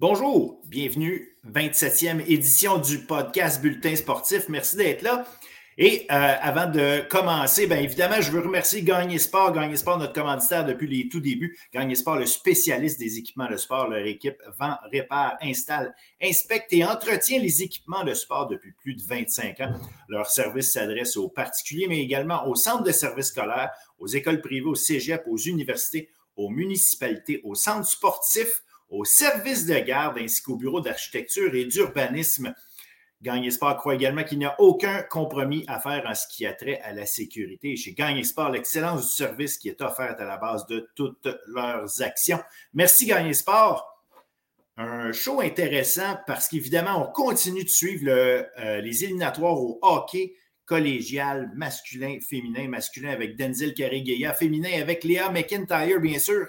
Bonjour, bienvenue, 27e édition du podcast Bulletin sportif. Merci d'être là. Et euh, avant de commencer, bien évidemment, je veux remercier Gagné Sport. Gagné Sport, notre commanditaire depuis les tout débuts. Gagné Sport, le spécialiste des équipements de sport. Leur équipe vend, répare, installe, inspecte et entretient les équipements de sport depuis plus de 25 ans. Leur service s'adresse aux particuliers, mais également aux centres de services scolaires, aux écoles privées, aux cégep, aux universités, aux municipalités, aux centres sportifs aux services de garde ainsi qu'au bureau d'architecture et d'urbanisme. Gagné Sport croit également qu'il n'y a aucun compromis à faire en ce qui a trait à la sécurité. Chez Gagné Sport, l'excellence du service qui est offerte à la base de toutes leurs actions. Merci Gagné Sport. Un show intéressant parce qu'évidemment, on continue de suivre euh, les éliminatoires au hockey collégial masculin, féminin, masculin avec Denzel Carré-Guéa, féminin avec Léa McIntyre, bien sûr.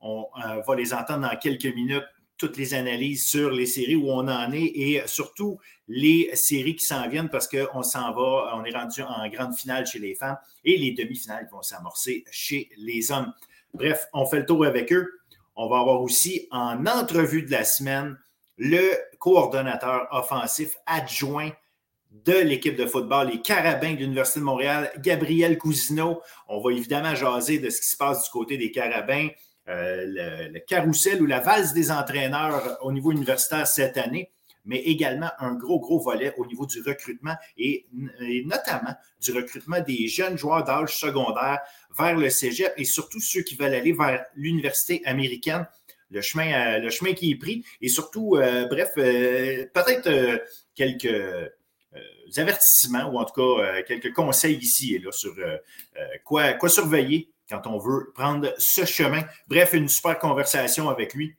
On euh, va les entendre dans quelques minutes, toutes les analyses sur les séries où on en est et surtout les séries qui s'en viennent parce qu'on s'en va, on est rendu en grande finale chez les femmes et les demi-finales vont s'amorcer chez les hommes. Bref, on fait le tour avec eux. On va avoir aussi en entrevue de la semaine le coordonnateur offensif adjoint de l'équipe de football, les Carabins de l'Université de Montréal, Gabriel Cousineau. On va évidemment jaser de ce qui se passe du côté des Carabins, euh, le, carrousel ou la valse des entraîneurs au niveau universitaire cette année, mais également un gros, gros volet au niveau du recrutement et, notamment du recrutement des jeunes joueurs d'âge secondaire vers le cégep et surtout ceux qui veulent aller vers l'université américaine. Le chemin, euh, le chemin qui est pris et surtout, euh, bref, peut-être quelques avertissements ou en tout cas quelques conseils ici et là sur quoi, quoi surveiller quand on veut prendre ce chemin. Bref, une super conversation avec lui.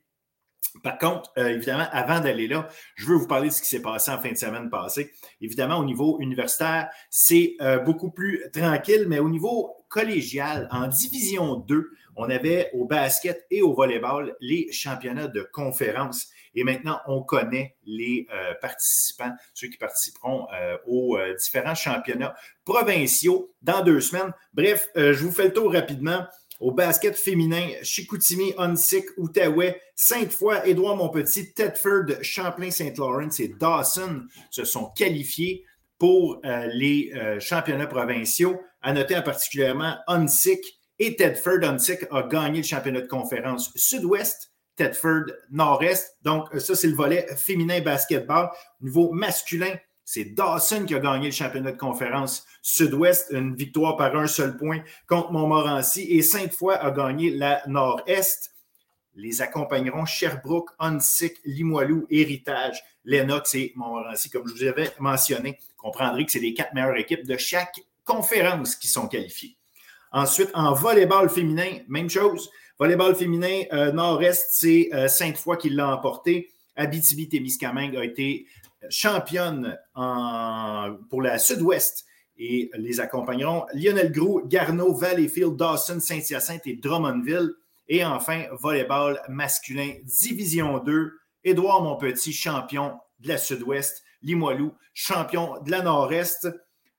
Par contre, euh, évidemment, avant d'aller là, je veux vous parler de ce qui s'est passé en fin de semaine passée. Évidemment, au niveau universitaire, c'est euh, beaucoup plus tranquille, mais au niveau collégial, en division 2, on avait au basket et au volleyball les championnats de conférence. Et maintenant, on connaît les euh, participants, ceux qui participeront euh, aux euh, différents championnats provinciaux dans deux semaines. Bref, je vous fais le tour rapidement. Au basket féminin, Chicoutimi, Onsic, Outaouais, Sainte-Foy, Édouard Montpetit, Tedford, Champlain-Saint-Laurent et Dawson se sont qualifiés pour les championnats provinciaux. À noter en particulièrement Onsic et Tedford. Onsic a gagné le championnat de conférence sud-ouest Tedford Nord-Est. Donc, ça, c'est le volet féminin basketball. Au niveau masculin, c'est Dawson qui a gagné le championnat de conférence Sud-Ouest, une victoire par un seul point contre Montmorency. Et Sainte-Foy a gagné la Nord-Est. Les accompagneront Sherbrooke, Onsic, Limoilou, Héritage, Lennox et Montmorency, comme je vous avais mentionné. Vous comprendrez que c'est les quatre meilleures équipes de chaque conférence qui sont qualifiées. Ensuite, en volleyball féminin, même chose. Volleyball féminin euh, Nord-Est, c'est euh, Sainte-Foy qui l'a emporté. Abitibi-Témiscamingue a été championne pour la Sud-Ouest et les accompagneront Lionel Gros, Garneau, Valleyfield, Dawson, Saint-Hyacinthe et Drummondville. Et enfin, volleyball masculin, Division 2, Édouard Monpetit, champion de la Sud-Ouest, Limoilou, champion de la Nord-Est,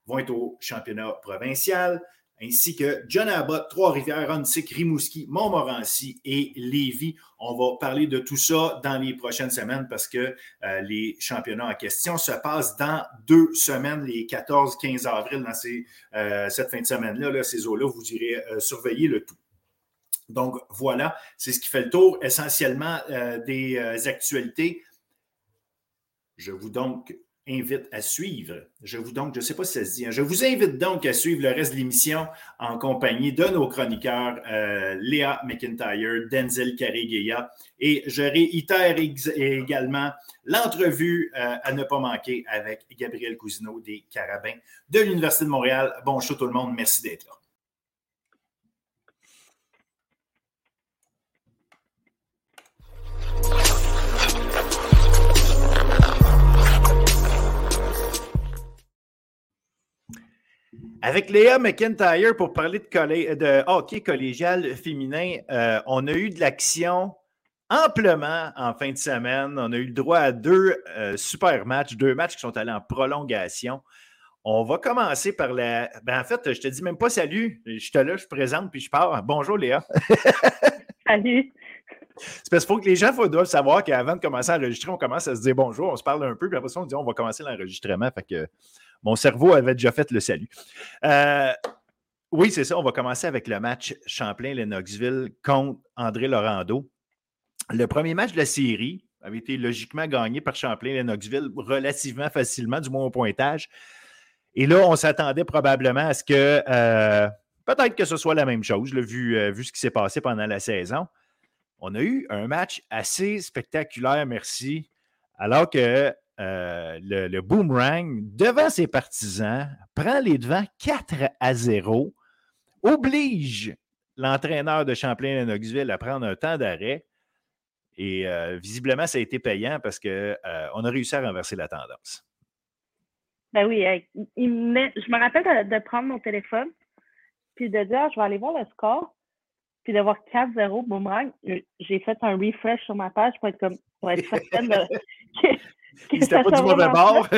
vont être au championnat provincial ainsi que John Abbott, Trois-Rivières, Huntsic, Rimouski, Montmorency et Lévis. On va parler de tout ça dans les prochaines semaines parce que euh, les championnats en question se passent dans deux semaines, les 14-15 avril, dans euh, cette fin de semaine-là, ces eaux-là, vous irez euh, surveiller le tout. Donc voilà, c'est ce qui fait le tour essentiellement des actualités. Je vous donc invite à suivre. Je vous donc, je ne sais pas si ça se dit, hein, je vous invite donc à suivre le reste de l'émission en compagnie de nos chroniqueurs euh, Léa McIntyre, Denzel Carré-Guéa et je réitère également l'entrevue euh, à ne pas manquer avec Gabriel Cousineau des Carabins de l'Université de Montréal. Bon show tout le monde, merci d'être là. Avec Léa McIntyre pour parler de, de hockey collégial féminin, euh, on a eu de l'action amplement en fin de semaine. On a eu le droit à deux euh, super matchs, deux matchs qui sont allés en prolongation. On va commencer par la. Ben, en fait, je te dis même pas salut. Je te là, je présente puis je pars. Bonjour Léa. salut. C'est parce qu'il faut que les gens doivent savoir qu'avant de commencer à enregistrer, on commence à se dire bonjour, on se parle un peu, puis après ça, on dit on va commencer l'enregistrement. Fait que mon cerveau avait déjà fait le salut. Euh, oui, c'est ça. On va commencer avec le match Champlain-Lennoxville contre André Laurando. Le premier match de la série avait été logiquement gagné par Champlain-Lennoxville relativement facilement, du moins au pointage. Et là, on s'attendait probablement à ce que euh, peut-être que ce soit la même chose, vu, euh, vu ce qui s'est passé pendant la saison. On a eu un match assez spectaculaire, merci, alors que euh, le, boomerang, devant ses partisans, prend les devants 4 à 0, oblige l'entraîneur de Champlain-Lennoxville à prendre un temps d'arrêt. Et visiblement, ça a été payant parce qu'on a réussi à renverser la tendance. Ben oui, je me rappelle de, prendre mon téléphone, puis de dire, je vais aller voir le score, puis de voir 4-0 boomerang. J'ai fait un refresh sur ma page pour être comme pour être certaine de, C'était pas du mauvais bord.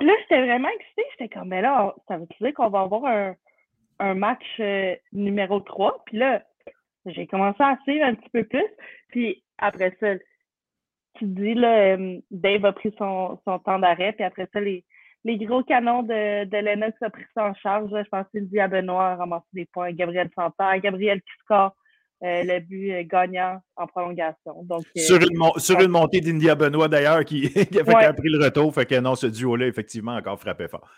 là, j'étais vraiment excitée. J'étais comme, mais là, ça veut dire qu'on va avoir un, un match euh, numéro 3. Puis là, j'ai commencé à suivre un petit peu plus. Puis après ça, tu dis, là, euh, Dave a pris son, son temps d'arrêt, puis après ça, les, les gros canons de, de Lennox ont pris ça en charge. Je pense que Sylvie Benoît a ramassé des points, Gabriel Santa, Gabriel qui score euh, le but euh, gagnant en prolongation. Donc, sur, une sur une montée d'India Benoît, d'ailleurs, qui, qui, a pris le retour. Fait que non, ce duo-là, effectivement, encore frappé fort.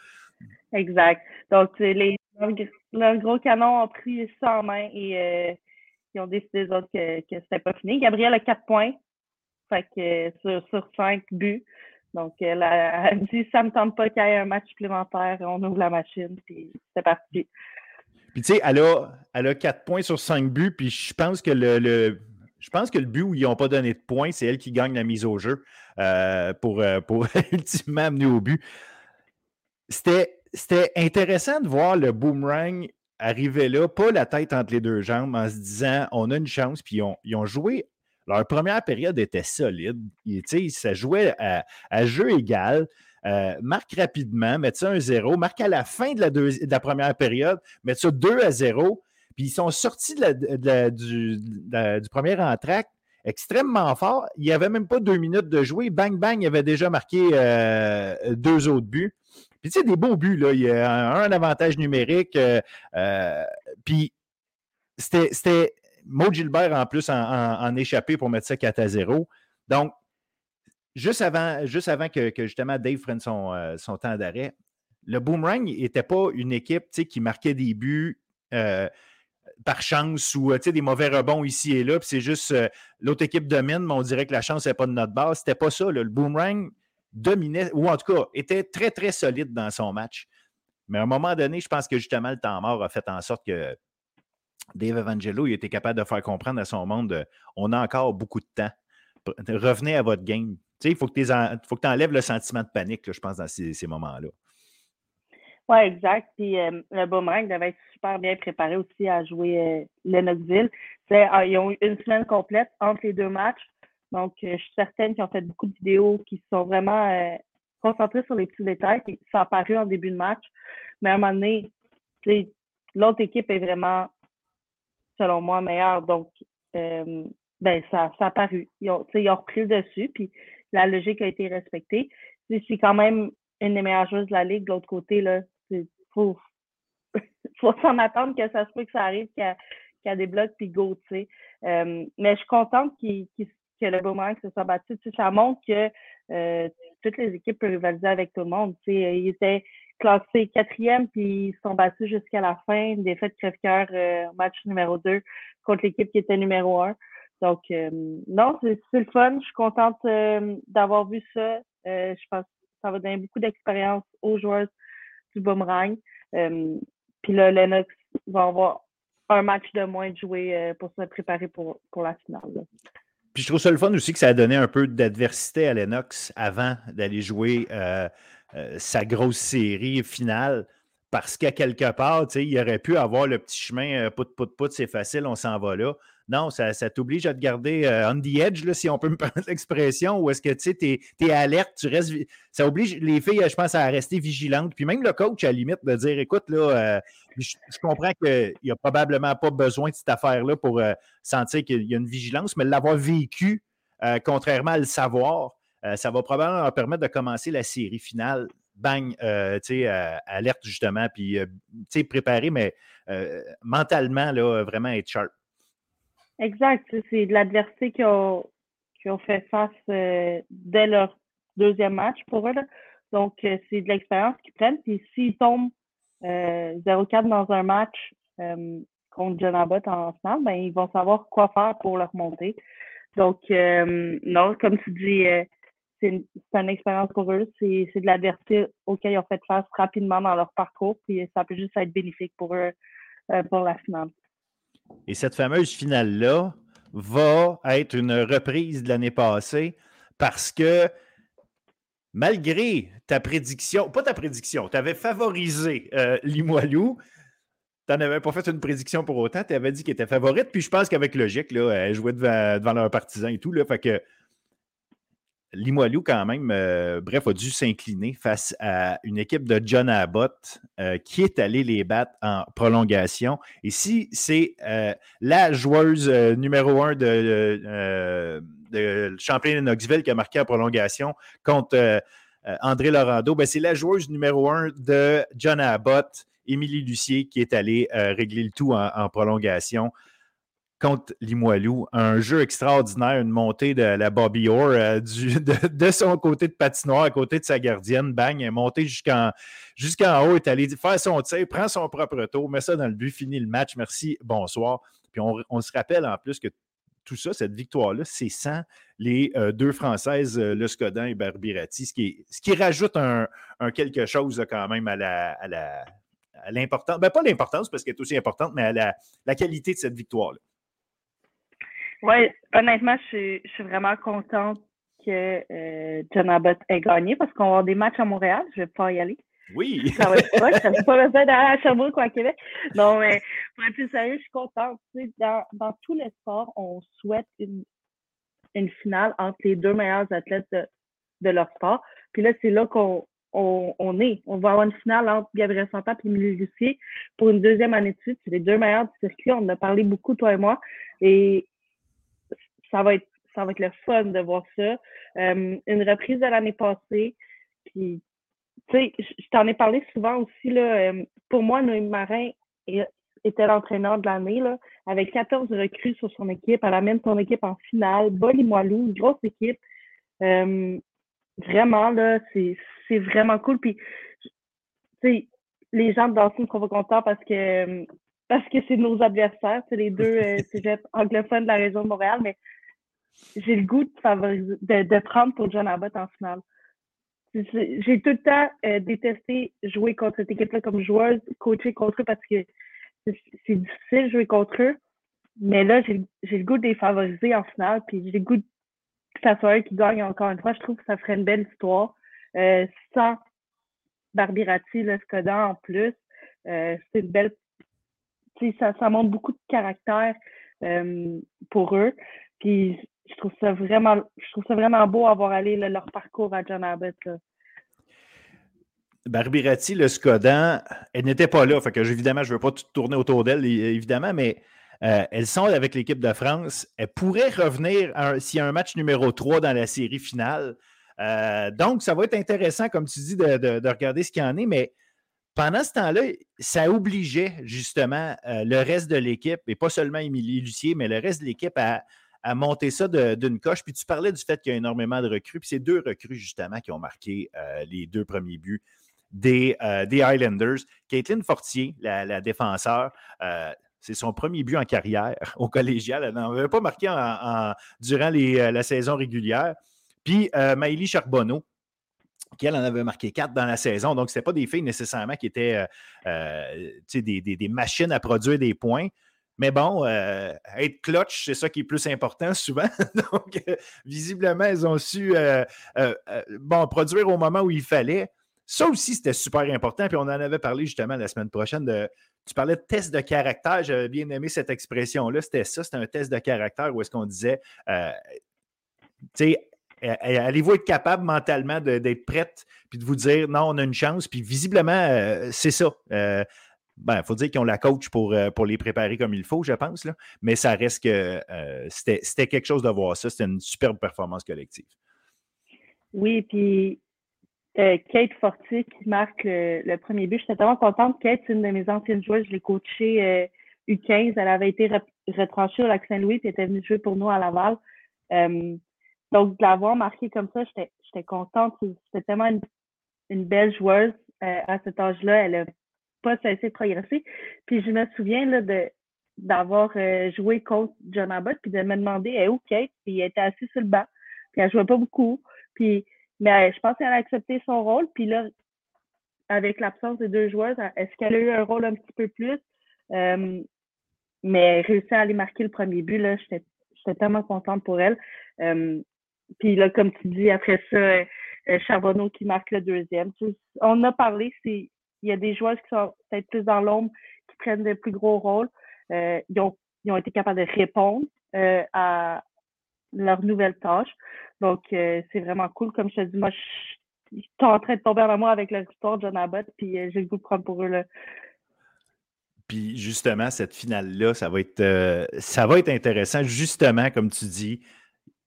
Exact. Donc, les, leurs gros canons ont pris ça en main et ils ont décidé, eux autres, que, que c'était pas fini. Gabriel a quatre points. Fait que sur, sur cinq buts. Donc, elle a, dit ça me tente pas qu'il y ait un match supplémentaire, on ouvre la machine, puis c'est parti. Tu sais, elle a, elle a quatre points sur cinq buts, puis je pense que le, je pense que le but où ils n'ont pas donné de points, c'est elle qui gagne la mise au jeu euh, pour, euh, pour ultimement amener au but. C'était intéressant de voir le boomerang arriver là, pas la tête entre les deux jambes, en se disant on a une chance, puis ils ont joué leur première période était solide. ça jouait à, jeu égal. Euh, marque rapidement, mettre ça 1-0, marque à la fin de la, première période, mettre ça 2 à 0. Puis ils sont sortis du, premier entraque extrêmement fort. Il n'y avait même pas deux minutes de jouer. Bang, bang, il avait déjà marqué euh, deux autres buts. Puis tu sais, des beaux buts, là. Il y a un, avantage numérique. Euh, puis c'était Maud Gilbert, en plus, en, échappé pour mettre ça 4 à 0. Donc, juste avant, juste avant que, justement Dave prenne son, euh, son temps d'arrêt, le Boomerang n'était pas une équipe qui marquait des buts euh, par chance ou euh, des mauvais rebonds ici et là. C'est juste l'autre équipe domine, mais on dirait que la chance n'est pas de notre base. C'était pas ça. Le Boomerang dominait, ou en tout cas, était très, très solide dans son match. Mais à un moment donné, je pense que justement, le temps mort a fait en sorte que Dave Evangelo, il était capable de faire comprendre à son monde on a encore beaucoup de temps. Revenez à votre game. Il faut que tu enlèves le sentiment de panique, je pense, dans ces, moments-là. Oui, exact. Puis euh, le boomerang devait être super bien préparé aussi à jouer euh. Ah, ils ont eu une semaine complète entre les deux matchs. Donc, euh, je suis certaine qu'ils ont fait beaucoup de vidéos qui sont vraiment euh, concentrées sur les petits détails. Puis ça a paru en début de match. Mais à un moment donné, l'autre équipe est vraiment selon moi, meilleur. Donc, ben, ça, ça a paru. Ils ont, ils ont repris le dessus, puis la logique a été respectée. C'est quand même une des meilleures joueuses de la Ligue. De l'autre côté, là, il faut, faut s'en attendre que ça se peut que ça arrive, qu'il y, a des blocs, puis go, tu sais. Euh, mais je suis contente qu que le boomerang se soit battu. Tu sais, ça montre que euh, toutes les équipes peuvent rivaliser avec tout le monde. Tu sais, ils étaient classés quatrième, puis ils se sont battus jusqu'à la fin. Une défaite crève-cœur, euh, match numéro 2 contre l'équipe qui était numéro 1. Donc, euh, non, c'est le fun. Je suis contente euh, d'avoir vu ça. je pense que ça va donner beaucoup d'expérience aux joueurs du boomerang. puis là, Lennox va avoir un match de moins de jouer pour se préparer pour, pour la finale. Puis je trouve ça le fun aussi que ça a donné un peu d'adversité à Lennox avant d'aller jouer euh, sa grosse série finale parce qu'à quelque part, il aurait pu avoir le petit chemin euh, pout, pout, pout, c'est facile, on s'en va là. Non, ça, t'oblige à te garder euh, on the edge, si on peut me permettre l'expression, ou est-ce que tu es, es, alerte, tu restes. Ça oblige les filles, je pense, à rester vigilantes. Puis même le coach, à la limite, de dire écoute, là, euh, je, comprends qu'il n'y a probablement pas besoin de cette affaire-là pour euh, sentir qu'il y a une vigilance, mais l'avoir vécu, contrairement à le savoir, ça va probablement leur permettre de commencer la série finale bang, tu sais, alerte justement, puis, sais, préparé, mais mentalement, là, vraiment être sharp. Exact. C'est de l'adversité qui ont, fait face euh, dès leur deuxième match pour eux. Donc, euh, c'est de l'expérience qu'ils prennent. Puis s'ils tombent euh, 0-4 dans un match euh, contre John Abbott en finale, ben, ils vont savoir quoi faire pour leur monter. Donc, non, comme tu dis, c'est une, une, expérience pour eux. C'est de l'adversité auquel ils ont fait face rapidement dans leur parcours. Puis ça peut juste être bénéfique pour eux pour la finale. Et cette fameuse finale-là va être une reprise de l'année passée parce que malgré ta prédiction, pas ta prédiction, tu avais favorisé euh, Limoilou. Tu n'avais pas fait une prédiction pour autant. Tu avais dit qu'elle était favorite. Puis je pense qu'avec logique, là, elle jouait devant, devant leurs partisans et tout. Là, fait que Limoilou, quand même, euh, bref, a dû s'incliner face à une équipe de John Abbott euh, qui est allée les battre en prolongation. Et si c'est euh, la joueuse numéro un de, de Knoxville qui a marqué en prolongation contre André Laurando, ben c'est la joueuse numéro un de John Abbott, Émilie Lucier, qui est allée régler le tout en prolongation contre Limoilou. Un jeu extraordinaire, une montée de la Bobby Orr euh, de, son côté de patinoire à côté de sa gardienne. Bang, est montée jusqu'en jusqu'en haut, est allée faire son tir, prend son propre tour, met ça dans le but, finit le match. Merci, bonsoir. Puis on, se rappelle en plus que tout ça, cette victoire-là, c'est sans les euh, deux Françaises, euh, Le Scodin et Barbirati, ce qui, ce qui rajoute un, quelque chose quand même à la, à l'importance, ben pas l'importance parce qu'elle est aussi importante, mais à la, la qualité de cette victoire-là. Oui, honnêtement, je suis, vraiment contente que euh, John Abbott ait gagné parce qu'on va avoir des matchs à Montréal. Je vais pas y aller. Oui. Ça va être. Ça va pas besoin d'aller à Sherbrooke ou à Québec. Non, mais pour être plus sérieux, je suis contente. dans, dans tous les sports, on souhaite une, une finale entre les deux meilleurs athlètes de, de leur sport. Puis là, c'est là qu'on on, on, est. On va avoir une finale entre Gabriel Santa et Émilie Lucier pour une deuxième année de suite. C'est les deux meilleurs du circuit. On en a parlé beaucoup, toi et moi. Et ça va être ça va être le fun de voir ça. Euh, une reprise de l'année passée. Puis, tu sais, je t'en ai parlé souvent aussi. Là, euh, pour moi, Noémie Marin était l'entraîneur de l'année, là, avec 14 recrues sur son équipe. Elle amène son équipe en finale. Molou, une grosse équipe. Euh, vraiment, là, c'est vraiment cool. Puis, tu sais, les gens de Dawson pas contents parce que parce que c'est nos adversaires, c'est les deux cégeps anglophones de la région de Montréal, mais j'ai le goût de, favoriser, de, prendre pour John Abbott en finale. J'ai tout le temps euh, détesté jouer contre cette équipe-là comme joueuse, coacher contre eux parce que c'est difficile de jouer contre eux. Mais là, j'ai le goût de les favoriser en finale, puis j'ai le goût que ça soit eux qui gagnent encore une fois. Je trouve que ça ferait une belle histoire. Euh, sans Barbirati, le Skoda en plus, euh, c'est une belle. Ça, ça montre beaucoup de caractère pour eux. Puis je trouve ça vraiment, je trouve ça vraiment beau avoir allé leur parcours à John Abbott. Barbirati, le Skodan, elle n'était pas là. Fait que, évidemment, je ne veux pas tourner autour d'elle, évidemment, mais euh, elles sont avec l'équipe de France. Elle pourrait revenir s'il y a un match numéro 3 dans la série finale. Euh, donc, ça va être intéressant, comme tu dis, de, regarder ce qu'il y en est, mais pendant ce temps-là, ça obligeait justement euh, le reste de l'équipe, et pas seulement Émilie Lucier, mais le reste de l'équipe à, à monter ça d'une coche. Puis tu parlais du fait qu'il y a énormément de recrues. Puis c'est deux recrues, justement, qui ont marqué euh, les deux premiers buts des, euh, des Highlanders. Caitlin Fortier, la, la défenseur, euh, c'est son premier but en carrière au collégial. Elle n'en avait pas marqué durant la saison régulière. Puis Maëlie Charbonneau, qui elle en avait marqué quatre dans la saison. Donc, ce pas des filles nécessairement qui étaient des, des, machines à produire des points. Mais bon, euh, être clutch, c'est ça qui est plus important souvent. Donc, euh, visiblement, elles ont su euh, bon, produire au moment où il fallait. Ça aussi, c'était super important. Puis on en avait parlé justement la semaine prochaine de tu parlais de test de caractère. J'avais bien aimé cette expression-là. C'était ça, c'était un test de caractère où est-ce qu'on disait, tu sais, allez-vous être capable mentalement d'être prête puis de vous dire non, on a une chance. Puis visiblement, c'est ça. Ben, il faut dire qu'ils ont la coach pour, pour les préparer comme il faut, je pense. Là. Mais ça reste que c'était quelque chose de voir ça. C'était une superbe performance collective. Oui, puis Kate Fortier qui marque le, premier but. J'étais tellement contente. Kate, c'est une de mes anciennes joueuses. Je l'ai coachée U15. Elle avait été retranchée au Lac Saint-Louis et était venue jouer pour nous à Laval. donc, de l'avoir marquée comme ça, j'étais contente. C'était tellement une, belle joueuse à cet âge-là. Elle n'a pas cessé de progresser. Puis je me souviens là, de d'avoir joué contre John Abbott puis de me demander où Kate puis elle était assise sur le banc puis elle jouait pas beaucoup puis mais je pense qu'elle a accepté son rôle. Puis là, avec l'absence des deux joueurs, est-ce qu'elle a eu un rôle un petit peu plus? Euh, mais réussi à aller marquer le premier but, là, j'étais tellement contente pour elle. Euh, puis là, comme tu dis, après ça, euh, Charbonneau qui marque le deuxième. On a parlé, il y a des joueurs qui sont peut-être plus dans l'ombre, qui prennent des plus gros rôles. ils, ont, ils ont été capables de répondre à leur nouvelle tâche. Donc, euh, c'est vraiment cool. Comme je te dis, moi, je, suis en train de tomber en amour avec leur histoire de John Abbott, puis euh, j'ai le goût de prendre pour eux. Puis justement, cette finale-là, ça va être euh, ça va être intéressant. Justement, comme tu dis,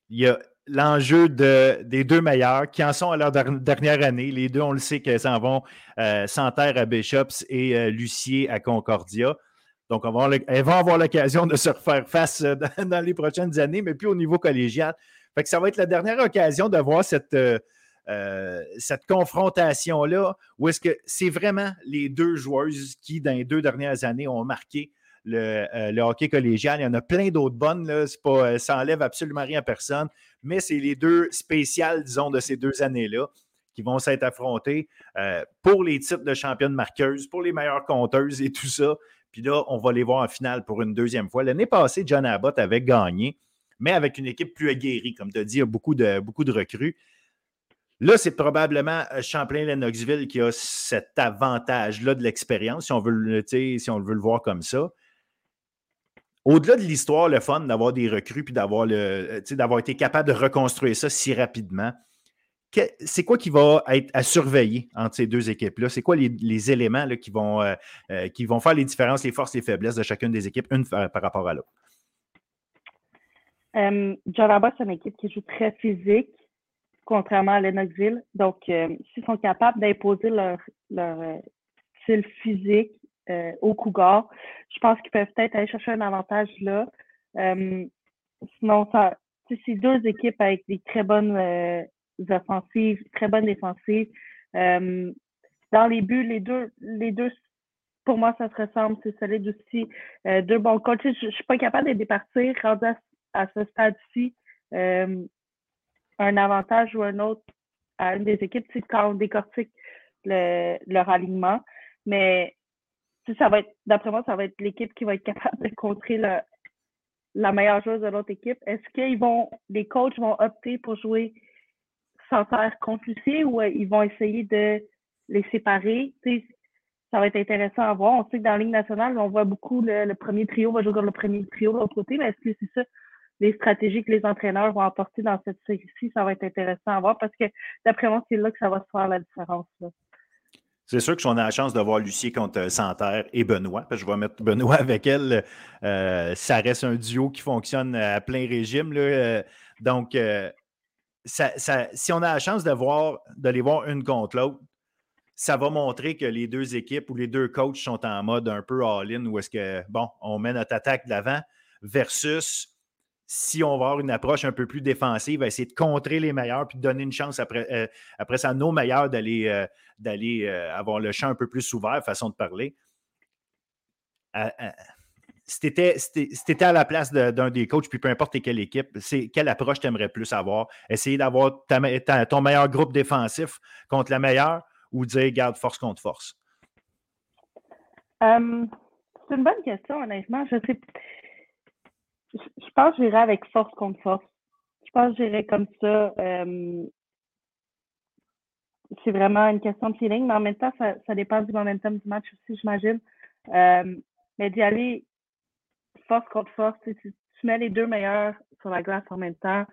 il y a l'enjeu de, des deux meilleurs qui en sont à leur dernière année. Les deux, on le sait qu'elles s'en vont euh, Santerre à Bishops et Lucier à Concordia. Donc, elles vont avoir l'occasion de se refaire face dans les prochaines années, mais plus au niveau collégial. Fait que ça va être la dernière occasion de voir cette, euh, euh, cette confrontation-là, où est-ce que c'est vraiment les deux joueuses qui, dans les deux dernières années, ont marqué le, euh, hockey collégial. Il y en a plein d'autres bonnes, là. Pas, ça n'enlève absolument rien à personne, mais c'est les deux spéciales, disons, de ces deux années-là qui vont s'être affrontées pour les titres de championne marqueuse, pour les meilleures compteuses et tout ça. Puis là, on va les voir en finale pour une deuxième fois. L'année passée, John Abbott avait gagné mais avec une équipe plus aguerrie. Comme tu as dit, il y a beaucoup de, recrues. Là, c'est probablement euh, Champlain-Lennoxville qui a cet avantage-là de l'expérience, si, on veut, si on veut le voir comme ça. Au-delà de l'histoire, le fun d'avoir des recrues puis d'avoir, le, d'avoir été capable de reconstruire ça si rapidement, c'est quoi qui va être à surveiller entre ces deux équipes-là? C'est quoi les, éléments qui, vont, euh, euh, qui vont faire les différences, les forces, les faiblesses de chacune des équipes, une par rapport à l'autre? Euh, John c'est une équipe qui joue très physique, contrairement à Lennoxville. Donc, euh, s'ils sont capables d'imposer leur, euh, style physique euh, au Cougar, je pense qu'ils peuvent peut-être aller chercher un avantage là. sinon, ça, c'est deux équipes avec des très bonnes offensives, très bonnes défensives. dans les buts, les deux, les deux pour moi, ça se ressemble, c'est solide aussi. deux bons coachs. Je, ne suis pas capable de départir rendu à ce stade-ci euh, un avantage ou un autre à une des équipes, c'est quand on décortique leur alignement. Mais d'après moi, ça va être l'équipe qui va être capable de contrer la meilleure chose de l'autre équipe. Est-ce qu'ils vont, les coachs vont opter pour jouer sans faire contre ou euh, ils vont essayer de les séparer? ça va être intéressant à voir. On sait que dans la Ligue nationale, on voit beaucoup le, premier trio va jouer dans le premier trio de l'autre côté, mais est-ce que c'est ça les stratégies que les entraîneurs vont apporter dans cette série-ci, ça va être intéressant à voir parce que d'après moi, c'est là que ça va se faire la différence. C'est sûr que si on a la chance de voir Lucie contre euh, Santerre et Benoît, je vais mettre Benoît avec elle, euh, ça reste un duo qui fonctionne à plein régime. Euh, donc, si on a la chance de, voir, les voir une contre l'autre, ça va montrer que les deux équipes ou les deux coachs sont en mode un peu all-in où est-ce que, bon, on met notre attaque de l'avant versus si on va avoir une approche un peu plus défensive, essayer de contrer les meilleurs puis de donner une chance après, euh, ça à nos meilleurs d'aller euh, euh, avoir le champ un peu plus ouvert, façon de parler. si tu étais, à la place d'un des coachs, puis peu importe quelle équipe, quelle approche tu aimerais plus avoir? Essayer d'avoir ton meilleur groupe défensif contre la meilleure ou dire garde force contre force? c'est une bonne question, honnêtement. Je sais je pense que j'irai avec force contre force. Je pense que j'irai comme ça. Euh, c'est vraiment une question de feeling, mais en même temps, ça, dépend du momentum du match aussi, j'imagine. mais d'y aller force contre force, tu, tu, mets les deux meilleurs sur la glace en même temps.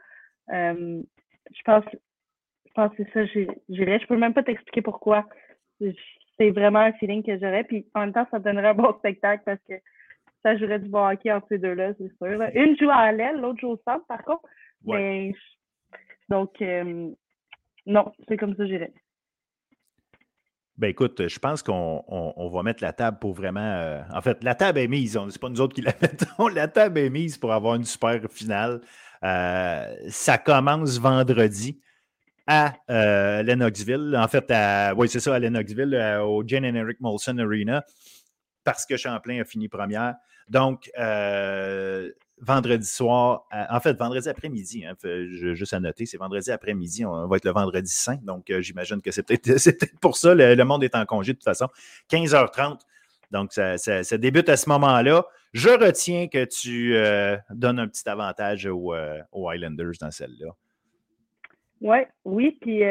je pense, je pense que c'est ça, j'irais. Je peux même pas t'expliquer pourquoi. C'est vraiment un feeling que j'aurais. Puis en même temps, ça donnerait un bon spectacle parce que ça jouerait du bon hockey entre ces deux-là, c'est sûr. Une joue à l'aile, l'autre joue au centre, par contre. Mais, donc, euh, non, c'est comme ça, j'irais. Ben écoute, je pense qu'on va mettre la table pour vraiment. Euh, en fait, la table est mise. C'est pas nous autres qui la mettons. La table est mise pour avoir une super finale. Euh, ça commence vendredi à Lennoxville. En fait, oui, c'est ça, à Lennoxville, au Jane and Eric Molson Arena, parce que Champlain a fini première. Donc, euh, vendredi soir, en fait, vendredi après-midi, hein, juste à noter, c'est vendredi après-midi, on va être le vendredi saint, donc euh, j'imagine que c'est peut-être pour ça, le, monde est en congé de toute façon. 15h30, donc ça, débute à ce moment-là. Je retiens que tu euh, donnes un petit avantage aux, Highlanders dans celle-là. Ouais, oui, puis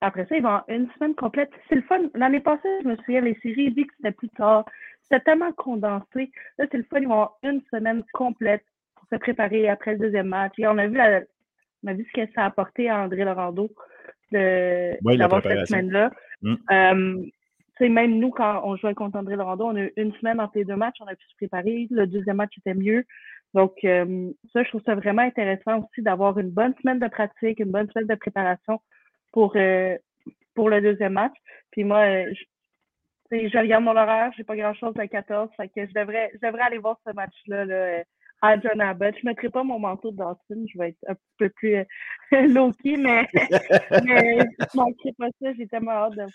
après ça, ils vont une semaine complète. C'est le fun. L'année passée, je me souviens, les séries dit que c'était plus tard. C'était tellement condensé. Là, c'est le fun. Ils vont avoir une semaine complète pour se préparer après le deuxième match. Et on a vu, la, on a vu ce que ça a apporté à André Laurando d'avoir cette semaine-là. Mm. Euh, même nous, quand on jouait contre André Laurando, on a eu une semaine entre les deux matchs, on a pu se préparer. Le deuxième match était mieux. Donc, euh, ça, je trouve ça vraiment intéressant aussi d'avoir une bonne semaine de pratique, une bonne semaine de préparation pour, euh, pour le deuxième match. Puis moi, je, je regarde mon horaire, j'ai pas grand-chose à 14, fait que je devrais, je devrais aller voir ce match-là là, à John Abbott. Je mettrai pas mon manteau de Dawson, je vais être un peu plus euh, low-key, mais, mais je manquerai pas ça. J'ai tellement hâte de,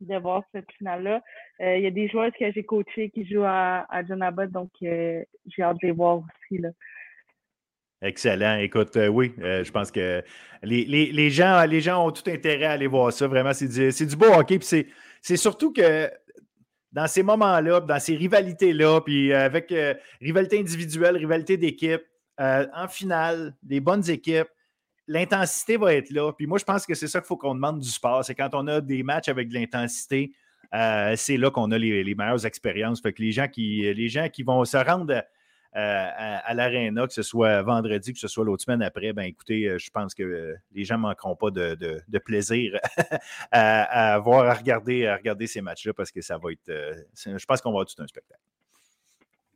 de voir cette finale-là. Euh, il y a des joueurs que j'ai coachés qui jouent à, à John Abbott, donc euh, j'ai hâte de les voir aussi. Là. Excellent. Écoute, oui, je pense que les, les, les, gens, les gens ont tout intérêt à aller voir ça. Vraiment, c'est du, du beau hockey. C'est surtout que dans ces moments-là, dans ces rivalités-là, puis euh, avec euh, rivalité individuelle, rivalité d'équipe, euh, en finale, des bonnes équipes, l'intensité va être là. Puis moi, je pense que c'est ça qu'il faut qu'on demande du sport. C'est quand on a des matchs avec de l'intensité, c'est là qu'on a les, meilleures expériences. Fait que les gens qui, les gens qui vont se rendre euh, à, l'Arena, que ce soit vendredi, que ce soit l'autre semaine après, ben écoutez, euh, je pense que euh, les gens ne manqueront pas de, plaisir à, voir, à regarder, à regarder ces matchs-là parce que ça va être. je pense qu'on va avoir tout un spectacle.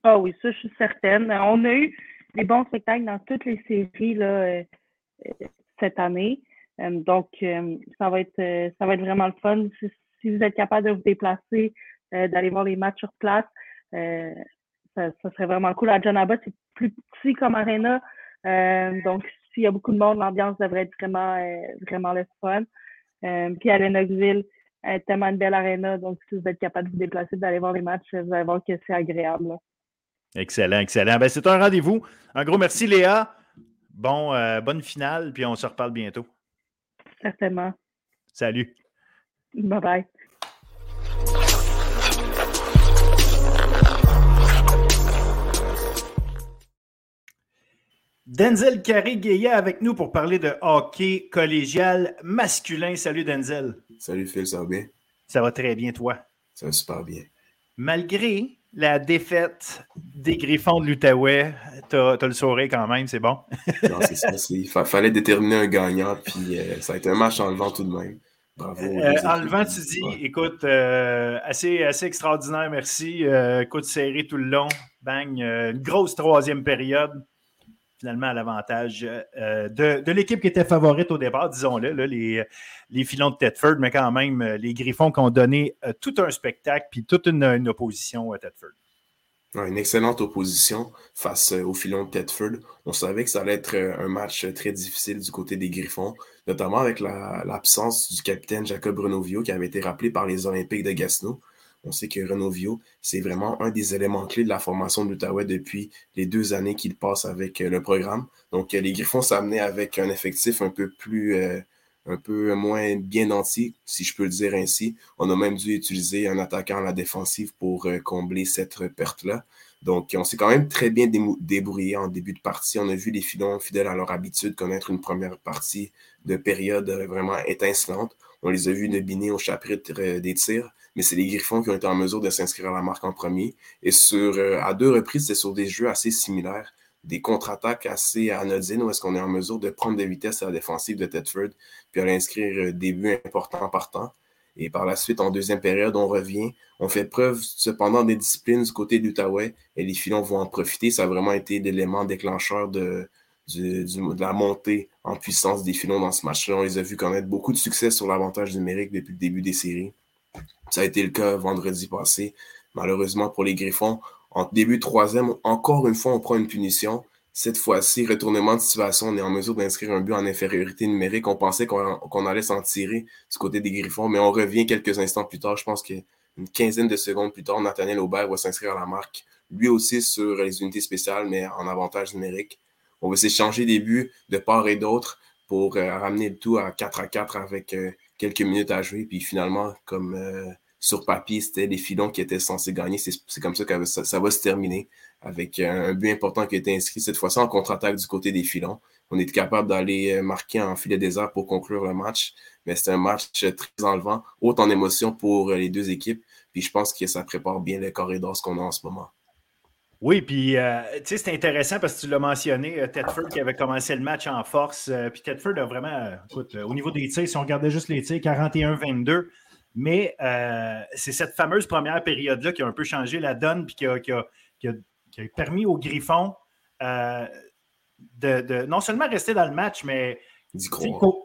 Ah oui, ça, je suis certaine. On a eu des bons spectacles dans toutes les séries là, cette année. donc, ça, va être, ça va être vraiment le fun. Si, vous êtes capable de vous déplacer, d'aller voir les matchs sur place, ça, serait vraiment cool. À John Abbott, c'est plus petit comme arena. Euh, donc, s'il y a beaucoup de monde, l'ambiance devrait être vraiment, euh, vraiment le fun. Euh, puis à Lennoxville, tellement une belle arena. Donc, si vous êtes capable de vous déplacer, d'aller voir les matchs, vous allez voir que c'est agréable. Excellent, excellent. Ben, c'est un rendez-vous. Un gros merci, Léa. Bon, bonne finale, puis on se reparle bientôt. Certainement. Salut. Bye bye. Denzel Carré-Guéa avec nous pour parler de hockey collégial masculin. Salut Denzel. Salut Phil, ça va bien? Ça va très bien, toi? Ça va super bien. Malgré la défaite des Griffons de l'Outaouais, t'as as le sourire quand même, c'est bon? non, c'est ça. Il fallait déterminer un gagnant, puis euh, ça a été un match enlevant tout de même. Bravo. Euh, enlevant, tu dis, écoute, euh, assez, assez extraordinaire, merci. écoute, serré tout le long. Bang, une grosse troisième période finalement à l'avantage euh, de, l'équipe qui était favorite au départ, disons-le, les, filons de Tedford, mais quand même euh, les Griffons qui ont donné euh, tout un spectacle puis toute une, opposition à Tedford. Une excellente opposition face aux filons de Tedford. On savait que ça allait être un match très difficile du côté des Griffons, notamment avec l'absence du capitaine Jacob Renovio qui avait été rappelé par les Olympiques de Gatineau. On sait que Renovio, c'est vraiment un des éléments clés de la formation de l'Outaouais depuis les deux années qu'il passe avec euh, le programme. Donc, euh, les Griffons s'amenaient avec un effectif un peu plus, euh, un peu moins bien nantis, si je peux le dire ainsi. On a même dû utiliser un attaquant à la défensive pour combler cette perte-là. Donc, on s'est quand même très bien débrouillé en début de partie. On a vu les filons, fidèles à leur habitude, connaître une première partie de période vraiment étincelante. On les a vus nebiner au chapitre des tirs, mais c'est les Griffons qui ont été en mesure de s'inscrire à la marque en premier. Et sur, euh, à deux reprises, c'est sur des jeux assez similaires des contre-attaques assez anodines où est-ce qu'on est en mesure de prendre de vitesse à la défensive de Tedford puis à l'inscrire euh, des buts importants par temps. Et par la suite, en deuxième période, on revient. On fait preuve cependant des disciplines du côté de l'Outaouais et les filons vont en profiter. Ça a vraiment été l'élément déclencheur de, de la montée en puissance des filons dans ce match-là. On les a vus connaître beaucoup de succès sur l'avantage numérique depuis le début des séries. Ça a été le cas vendredi passé. Malheureusement pour les Griffons, en début troisième, encore une fois, on prend une punition. Cette fois-ci, retournement de situation, on est en mesure d'inscrire un but en infériorité numérique. On pensait qu'on allait s'en tirer du côté des Griffons, mais on revient quelques instants plus tard. Je pense qu'une quinzaine de secondes plus tard, Nathaniel Aubert va s'inscrire à la marque, lui aussi sur les unités spéciales, mais en avantage numérique. On va s'échanger des buts de part et d'autre pour euh, ramener le tout à 4 à 4 avec euh, quelques minutes à jouer. Puis finalement, comme euh, sur papier, c'était les filons qui étaient censés gagner. C'est comme ça que ça, va se terminer avec un, but important qui a été inscrit cette fois-ci en contre-attaque du côté des filons. On est capable d'aller euh, marquer en filet désert pour conclure le match, mais c'est un match très enlevant, haute en émotion pour euh, les deux équipes. Puis je pense que ça prépare bien le corridor ce qu'on a en ce moment. Oui, puis euh, tu sais, c'est intéressant parce que tu l'as mentionné, Tedford qui avait commencé le match en force. puis Tedford a vraiment, écoute, au niveau des tirs, si on regardait juste les tirs, 41-22, mais euh, c'est cette fameuse première période-là qui a un peu changé la donne puis qui a, permis aux Griffons euh, de, non seulement rester dans le match, mais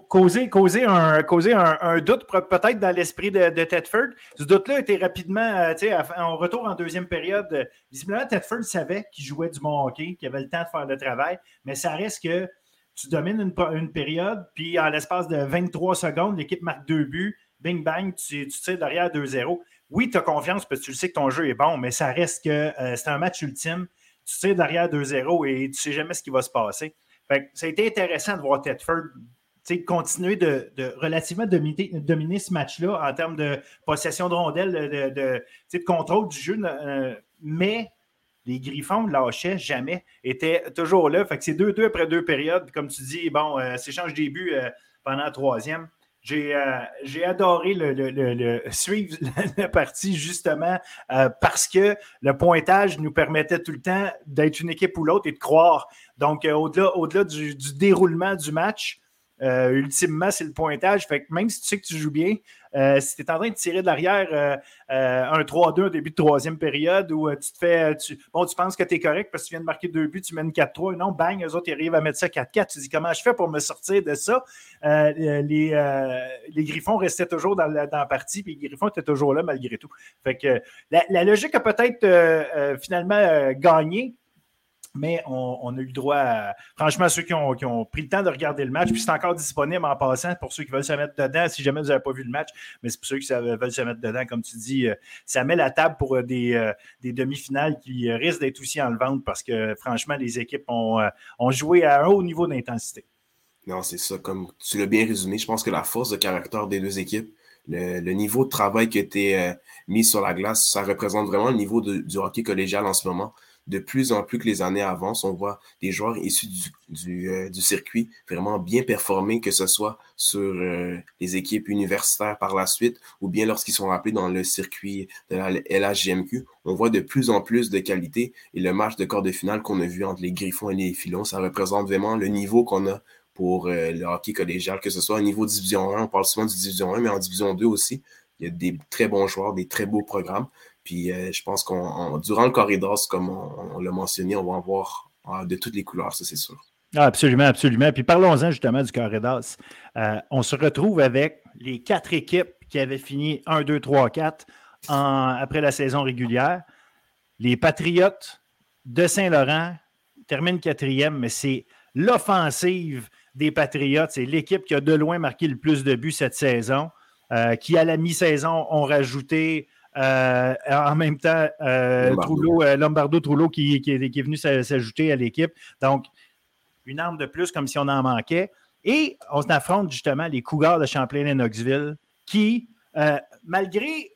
causer, causer, un, causer un, doute peut-être dans l'esprit de, de, Tedford. Ce doute-là était rapidement, euh, en retour en deuxième période. visiblement, Tedford savait qu'il jouait du bon hockey, qu'il avait le temps de faire le travail, mais ça reste que tu domines une, une période, puis en l'espace de 23 secondes, l'équipe marque deux buts bing bang, tu, tu tires derrière 2-0. Oui, tu as confiance parce que tu sais que ton jeu est bon, mais ça reste que euh, c'est un match ultime. Tu tires derrière 2-0 et tu ne sais jamais ce qui va se passer. Ça a été intéressant de voir Tedford continuer de, relativement dominer, ce match-là en termes de possession de rondelles, de, contrôle du jeu, euh, mais les Griffons ne lâchaient jamais, étaient toujours là. C'est 2-2 après deux périodes. Comme tu dis, bon, euh, s'échange des buts pendant la troisième. Euh, j'ai adoré le, suivre la partie justement euh, parce que le pointage nous permettait tout le temps d'être une équipe ou l'autre et de croire. Donc, euh, au-delà au -delà du, déroulement du match, euh, ultimement, c'est le pointage. Fait que même si tu sais que tu joues bien, euh, si tu es en train de tirer de l'arrière euh, un 3-2 au début de troisième période où tu te fais. bon, tu penses que tu es correct parce que tu viens de marquer deux buts, tu mènes 4-3. Non, bang, eux autres, ils arrivent à mettre ça 4-4. Tu dis comment je fais pour me sortir de ça? les, les Griffons restaient toujours dans la, partie, puis les Griffons étaient toujours là malgré tout. Fait que la, la logique a peut-être finalement gagné mais on, a eu le droit, à, franchement, ceux qui ont, pris le temps de regarder le match, puis c'est encore disponible en passant pour ceux qui veulent se mettre dedans, si jamais vous n'avez pas vu le match, mais c'est pour ceux qui veulent se mettre dedans, comme tu dis, euh, ça met la table pour euh, euh, des, demi-finales qui risquent d'être aussi enlevantes parce que, franchement, les équipes ont, joué à un haut niveau d'intensité. Non, c'est ça, comme tu l'as bien résumé, je pense que la force de caractère des deux équipes, le, niveau de travail qui a été mis sur la glace, ça représente vraiment le niveau du hockey collégial en ce moment de plus en plus que les années avancent, on voit des joueurs issus du, euh, circuit vraiment bien performer, que ce soit sur euh, les équipes universitaires par la suite ou bien lorsqu'ils sont rappelés dans le circuit de la LHGMQ. On voit de plus en plus de qualité et le match de quart de finale qu'on a vu entre les Griffons et les Filons, ça représente vraiment le niveau qu'on a pour euh, le hockey collégial, que ce soit au niveau Division 1, on parle souvent du Division 1, mais en Division 2 aussi. Il y a des très bons joueurs, des très beaux programmes. Puis euh, je pense qu'on durant le corridor, comme on, l'a mentionné, on va en voir euh, de toutes les couleurs, ça c'est sûr. Ah, absolument, absolument. Puis parlons-en justement du corridor. Euh, on se retrouve avec les quatre équipes qui avaient fini 1, 2, 3, 4 après la saison régulière. Les Patriotes de Saint-Laurent terminent quatrième, mais c'est l'offensive des Patriotes. C'est l'équipe qui a de loin marqué le plus de buts cette saison, qui à la mi-saison ont rajouté euh, en même temps, euh, euh, Lombardo. Trullo qui, est, venu s'ajouter à l'équipe. Donc, une arme de plus comme si on en manquait. Et on affronte justement les Cougars de Champlain et Knoxville qui, malgré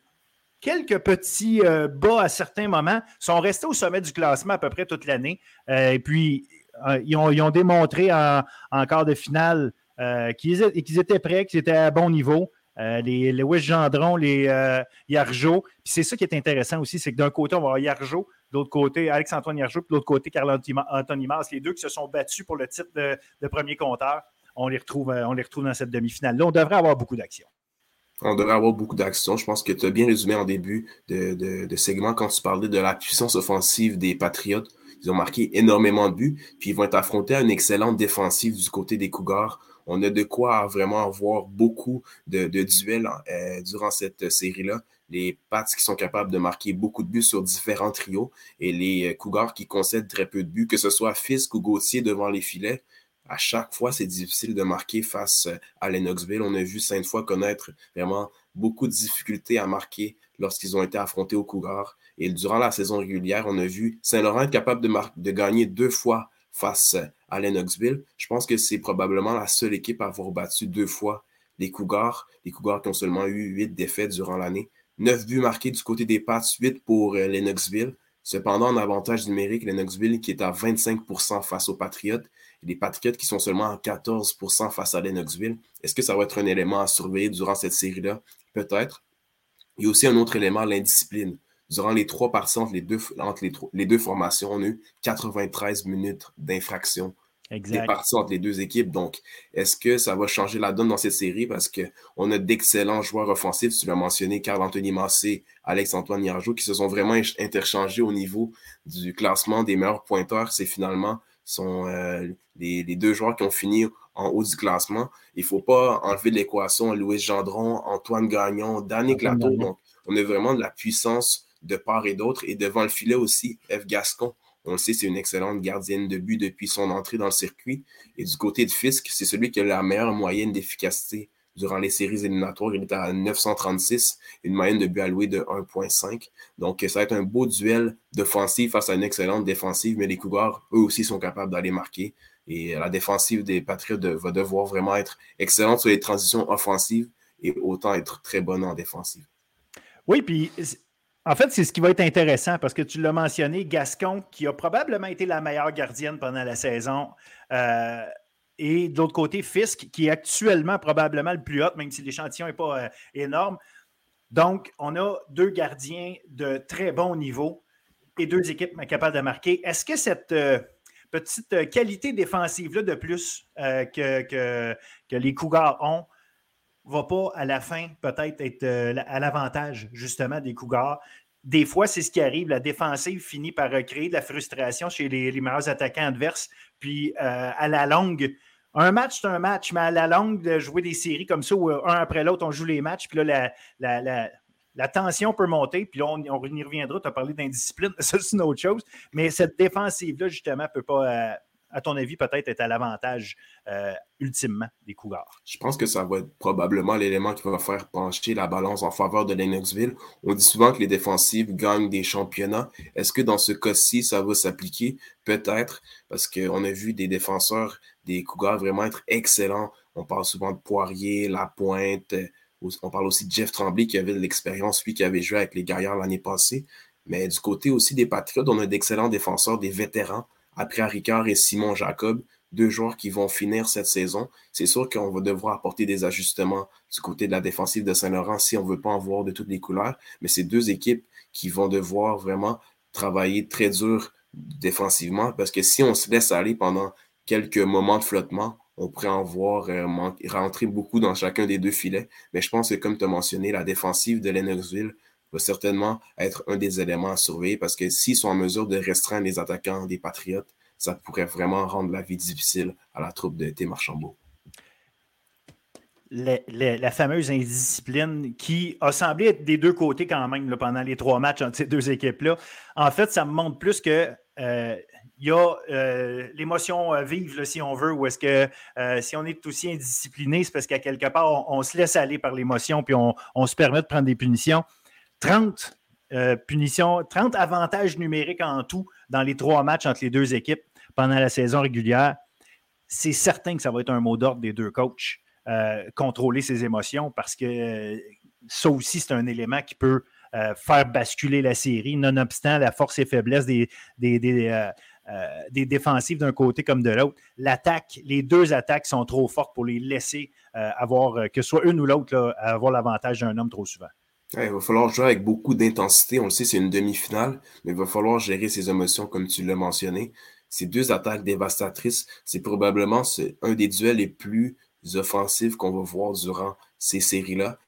quelques petits bas à certains moments, sont restés au sommet du classement à peu près toute l'année. Et puis, ils ont, démontré en, quart de finale qu'ils étaient prêts, qu'ils étaient à bon niveau. Les, les Gendron, les Yarjo. Puis c'est ça qui est intéressant aussi, c'est que d'un côté, on va avoir Yarjo, de l'autre côté, Alex-Antoine Yarjo, puis de l'autre côté, Carl-Anthony Mars, les deux qui se sont battus pour le titre de premier compteur on les retrouve, euh, on les retrouve dans cette demi-finale. Là, on devrait avoir beaucoup d'actions. On devrait avoir beaucoup d'actions. Je pense que tu as bien résumé en début de, segment quand tu parlais de la puissance offensive des Patriotes. Ils ont marqué énormément de buts, puis ils vont être affrontés à une excellente défensive du côté des Cougars. On a de quoi vraiment avoir beaucoup de, duels euh, durant cette série-là. Les Pats qui sont capables de marquer beaucoup de buts sur différents trios et les Cougars qui concèdent très peu de buts, que ce soit Fisk ou Gauthier devant les filets à chaque fois, c'est difficile de marquer face euh, à Lennoxville. On a vu Sainte-Foy connaître vraiment beaucoup de difficultés à marquer lorsqu'ils ont été affrontés au Cougar. Et durant la saison régulière, on a vu Saint-Laurent capable de gagner deux fois face à Lennoxville. Je pense que c'est probablement la seule équipe à avoir battu deux fois les Cougars. Les Cougars qui ont seulement eu huit défaites durant l'année. Neuf buts marqués du côté des Pats, huit pour euh, Lennoxville. Cependant, en avantage numérique, Lennoxville qui est à 25% face aux Patriotes les Patriots qui sont seulement à 14% face à Lennoxville. Est-ce que ça va être un élément à surveiller durant cette série-là? Peut-être. Il y a aussi un autre élément, l'indiscipline. Durant les trois parties entre les deux, entre les, deux formations, on a eu 93 minutes d'infraction des parties entre les deux équipes. Donc, est-ce que ça va changer la donne dans cette série? Parce qu'on a d'excellents joueurs offensifs. Tu l'as mentionné, Carl-Anthony Massé, Alex-Antoine Yarjou, qui se sont vraiment interchangés au niveau du classement des meilleurs pointeurs. C'est finalement sont euh, les, deux joueurs qui ont fini en haut du classement. Il ne faut pas enlever de l'équation Louis Gendron, Antoine Gagnon, Danny Clateau. Donc, on a vraiment de la puissance de part et d'autre. Et devant le filet aussi, F. Gascon. On le sait, c'est une excellente gardienne de but depuis son entrée dans le circuit. Et du côté de Fisk, c'est celui qui a la meilleure moyenne d'efficacité durant les séries éliminatoires. Il est à 936, une moyenne de but alloué de 1,5. Donc, ça va être un beau duel d'offensive face à une excellente défensive, mais les Cougars, eux aussi, sont capables d'aller marquer. Et la défensive des Patriots va devoir vraiment être excellente sur les transitions offensives et autant être très bonne en défensive. Oui, puis en fait, c'est ce qui va être intéressant parce que tu l'as mentionné, Gascon, qui a probablement été la meilleure gardienne pendant la saison. Euh, et de l'autre côté, Fisk, qui est actuellement probablement le plus haut, même si l'échantillon n'est pas euh, énorme. Donc, on a deux gardiens de très bon niveau et deux équipes capables de marquer. Est-ce que cette euh, petite qualité défensive-là de plus que, les Cougars ont va pas à la fin peut-être être, à l'avantage justement des Cougars? Des fois, c'est ce qui arrive. La défensive finit par créer de la frustration chez les, les meilleurs attaquants adverses. Puis, à la longue, un match, c'est un match, mais à la longue, de jouer des séries comme ça, où euh, un après l'autre, on joue les matchs, puis là, la, tension peut monter, puis là, on, y reviendra. Tu as parlé d'indiscipline, ça, c'est une autre chose. Mais cette défensive-là, justement, ne peut pas, euh, à ton avis, peut-être être à l'avantage euh, ultimement des Cougars? Je pense que ça va être probablement l'élément qui va faire pencher la balance en faveur de Lennoxville. On dit souvent que les défensives gagnent des championnats. Est-ce que dans ce cas-ci, ça va s'appliquer? Peut-être, parce qu'on a vu des défenseurs des Cougars vraiment être excellents. On parle souvent de Poirier, Lapointe. On parle aussi de Jeff Tremblay qui avait de l'expérience, lui qui avait joué avec les Gaillards l'année passée. Mais du côté aussi des Patriotes, on a d'excellents défenseurs, des vétérans après Ricard et Simon Jacob, deux joueurs qui vont finir cette saison. C'est sûr qu'on va devoir apporter des ajustements du côté de la défensive de Saint-Laurent si on ne veut pas en voir de toutes les couleurs. Mais c'est deux équipes qui vont devoir vraiment travailler très dur défensivement parce que si on se laisse aller pendant quelques moments de flottement, on pourrait en voir euh, rentrer beaucoup dans chacun des deux filets. Mais je pense que, comme tu as mentionné, la défensive de Lennoxville va certainement être un des éléments à surveiller parce que s'ils sont en mesure de restreindre les attaquants des Patriotes, ça pourrait vraiment rendre la vie difficile à la troupe de Tim Archambault. la fameuse indiscipline qui a semblé être des deux côtés quand même pendant les trois matchs entre ces deux équipes-là. En fait, ça me montre plus que euh, il y a euh, l'émotion euh, vive, si on veut, ou est-ce que si on est aussi indiscipliné, c'est parce qu'à quelque part, on, se laisse aller par l'émotion, puis on, se permet de prendre des punitions. 30 euh, punitions, 30 avantages numériques en tout dans les trois matchs entre les deux équipes pendant la saison régulière. c'est certain que ça va être un mot d'ordre des deux coachs, contrôler ses émotions, parce que ça aussi, c'est un élément qui peut faire basculer la série, nonobstant la force et faiblesse des, des, des défensives d'un côté comme de l'autre. L'attaque, les deux attaques sont trop fortes pour les laisser avoir, que ce soit une ou l'autre, avoir l'avantage d'un homme trop souvent il va falloir jouer avec beaucoup d'intensité. On le sait, c'est une demi-finale, mais il va falloir gérer ses émotions comme tu l'as mentionné. Ces deux attaques dévastatrices, c'est probablement un des duels les plus offensifs qu'on va voir durant ces séries-là.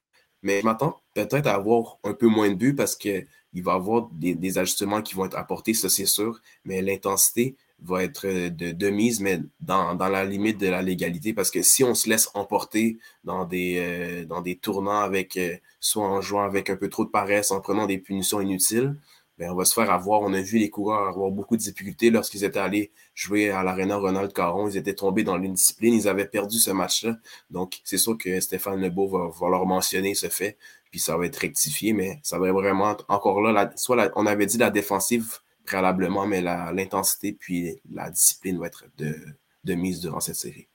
Mais je m'attends peut-être à avoir un peu moins de buts parce qu'il va y avoir des, ajustements qui vont être apportés, ça c'est sûr. Mais l'intensité, va être euh, de, mise, mais dans, la limite de la légalité. Parce que si on se laisse emporter dans des, euh, tournants avec, euh, soit en jouant avec un peu trop de paresse, en prenant des punitions inutiles, ben on va se faire avoir. On a vu les coureurs avoir beaucoup de difficultés lorsqu'ils étaient allés jouer à l'Arena Ronald Caron. Ils étaient tombés dans l'indiscipline. Ils avaient perdu ce match-là. Donc, c'est sûr que Stéphane Lebeau va, va, leur mentionner ce fait. Puis ça va être rectifié, mais ça va vraiment encore là, soit on avait dit la défensive préalablement, mais l'intensité puis la discipline vont être de, de, mise durant cette série.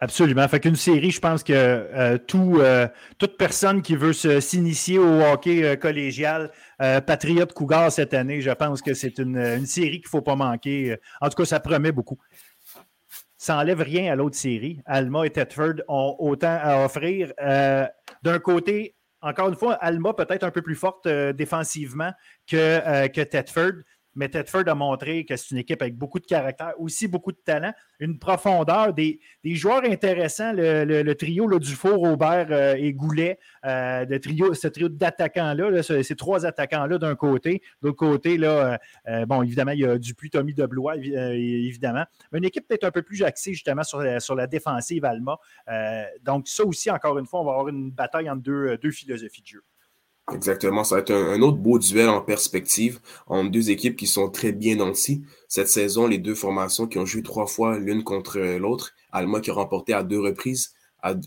Absolument. Fait qu'une série, je pense que euh, tout, euh, toute personne qui veut s'initier au hockey euh, collégial, Patriote Cougar cette année, je pense que c'est une, une, série qu'il ne faut pas manquer. En tout cas, ça promet beaucoup. Ça n'enlève rien à l'autre série. Alma et Tetford ont autant à offrir. D'un côté, encore une fois, Alma peut-être un peu plus forte défensivement que, que mais Tedford a montré que c'est une équipe avec beaucoup de caractère, aussi beaucoup de talent, une profondeur, des, joueurs intéressants, le, trio là, Dufour, Robert euh, et Goulet, euh, trio, ce trio d'attaquants-là, ces trois attaquants-là d'un côté. De l'autre côté, là, euh, bon, évidemment, il y a Dupuis, Tommy Deblois, évidemment. Une équipe peut-être un peu plus axée justement sur, sur la défensive Alma. donc, ça aussi, encore une fois, on va avoir une bataille entre deux, deux philosophies de jeu. Exactement, ça va être un, autre beau duel en perspective entre deux équipes qui sont très bien nanties. Cette saison, les deux formations qui ont joué trois fois l'une contre l'autre. Alma qui a remporté à deux reprises.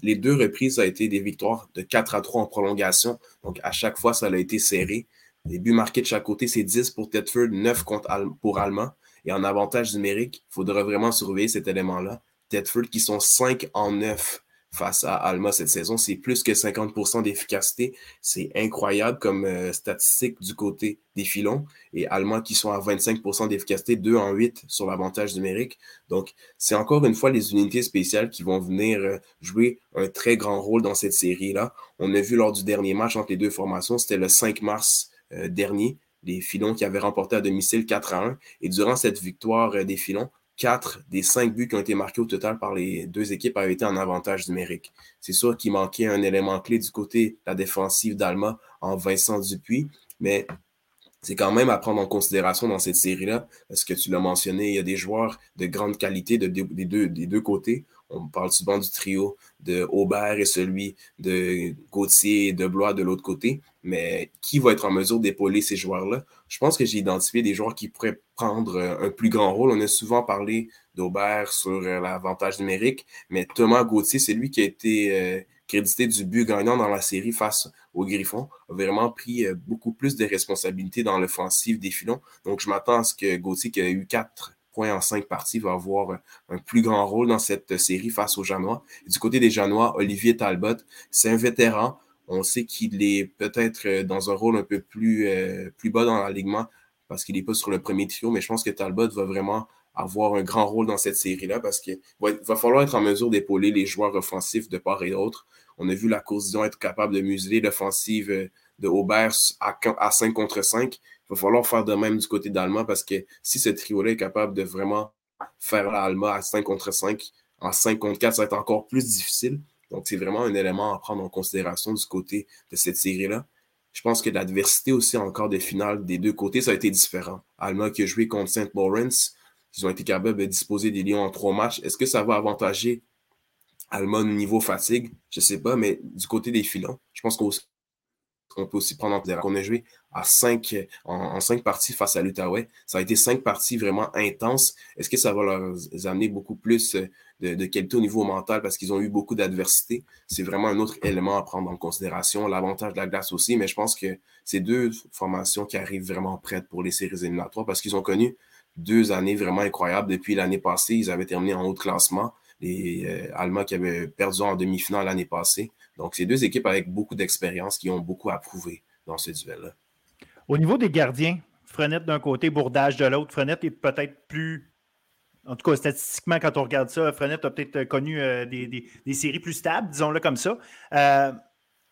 les deux reprises, ça a été des victoires de 4 à 3 en prolongation. Donc, à chaque fois, ça a été serré. Les buts marqués de chaque côté, c'est 10 pour Tedford, 9 contre pour Alma. Et en avantage numérique, il faudra vraiment surveiller cet élément-là. Tedford qui sont 5 en 9 face à Alma cette saison. C'est plus que 50% d'efficacité. C'est incroyable comme euh, statistique du côté des filons. Et Alma qui sont à 25% d'efficacité, 2 en 8 sur l'avantage numérique. Donc, c'est encore une fois les unités spéciales qui vont venir euh, jouer un très grand rôle dans cette série-là. On a vu lors du dernier match entre les deux formations, c'était le 5 mars euh, dernier les filons qui avaient remporté à domicile 4 à 1. Et durant cette victoire des filons, quatre des cinq buts qui ont été marqués au total par les deux équipes avaient été en avantage numérique. C'est sûr qu'il manquait un élément clé du côté de la défensive d'Alma en Vincent Dupuis, mais c'est quand même à prendre en considération dans cette série-là, parce que tu l'as mentionné, il y a des joueurs de grande qualité des deux côtés. On parle souvent du trio de Aubert et celui de Gauthier et de Blois de l'autre côté. Mais qui va être en mesure d'épauler ces joueurs-là? Je pense que j'ai identifié des joueurs qui pourraient prendre un plus grand rôle. On a souvent parlé d'Aubert sur euh, l'avantage numérique, mais Thomas Gauthier, c'est lui qui a été euh, crédité du but gagnant dans la série face aux Griffons, a vraiment pris euh, beaucoup plus de responsabilités dans l'offensive des filons. Donc, je m'attends à ce que Gauthier, qui a eu quatre en cinq parties, va avoir un plus grand rôle dans cette série face aux Janois. du côté des Janois, Olivier Talbot, c'est un vétéran. On sait qu'il est peut-être euh, dans un rôle un peu plus, euh, bas dans l'alignement parce qu'il n'est pas sur le premier trio, mais je pense que Talbot va vraiment avoir un grand rôle dans cette série-là parce qu'il va, falloir être en mesure d'épauler les joueurs offensifs de part et d'autre. On a vu la course être capable de museler l'offensive euh, de Aubert à, à 5 contre 5. Va falloir faire de même du côté d'Alma parce que si ce trio-là est capable de vraiment faire l'Alma à 5 contre 5, en 5 contre 4, ça va être encore plus difficile. Donc, c'est vraiment un élément à prendre en considération du côté de cette série-là. Je pense que l'adversité aussi encore des finales des deux côtés, ça a été différent. Alma qui a joué contre St. Lawrence, ils ont été capables de disposer des Lions en trois matchs. Est-ce que ça va avantager Alma au niveau fatigue? Je ne sais pas, mais du côté des filons, je pense qu'on on peut aussi prendre en considération qu'on a joué cinq, en, cinq parties face à l'Outaouais. Ça a été cinq parties vraiment intenses. Est-ce que ça va leur amener beaucoup plus de, qualité au niveau mental? Parce qu'ils ont eu beaucoup d'adversité? C'est vraiment un autre élément à prendre en considération. L'avantage de la glace aussi, mais je pense que c'est deux formations qui arrivent vraiment prêtes pour les séries éliminatoires parce qu'ils ont connu deux années vraiment incroyables. Depuis l'année passée, ils avaient terminé en haut de classement. les Allemands qui avaient perdu en demi-finale l'année passée. Donc, c'est deux équipes avec beaucoup d'expérience qui ont beaucoup à prouver dans ce duel-là. Au niveau des gardiens, Frenette d'un côté, Bourdage de l'autre, Frenette est peut-être plus en tout cas, statistiquement, quand on regarde ça, Frenette a peut-être connu des, séries plus stables, disons-le comme ça.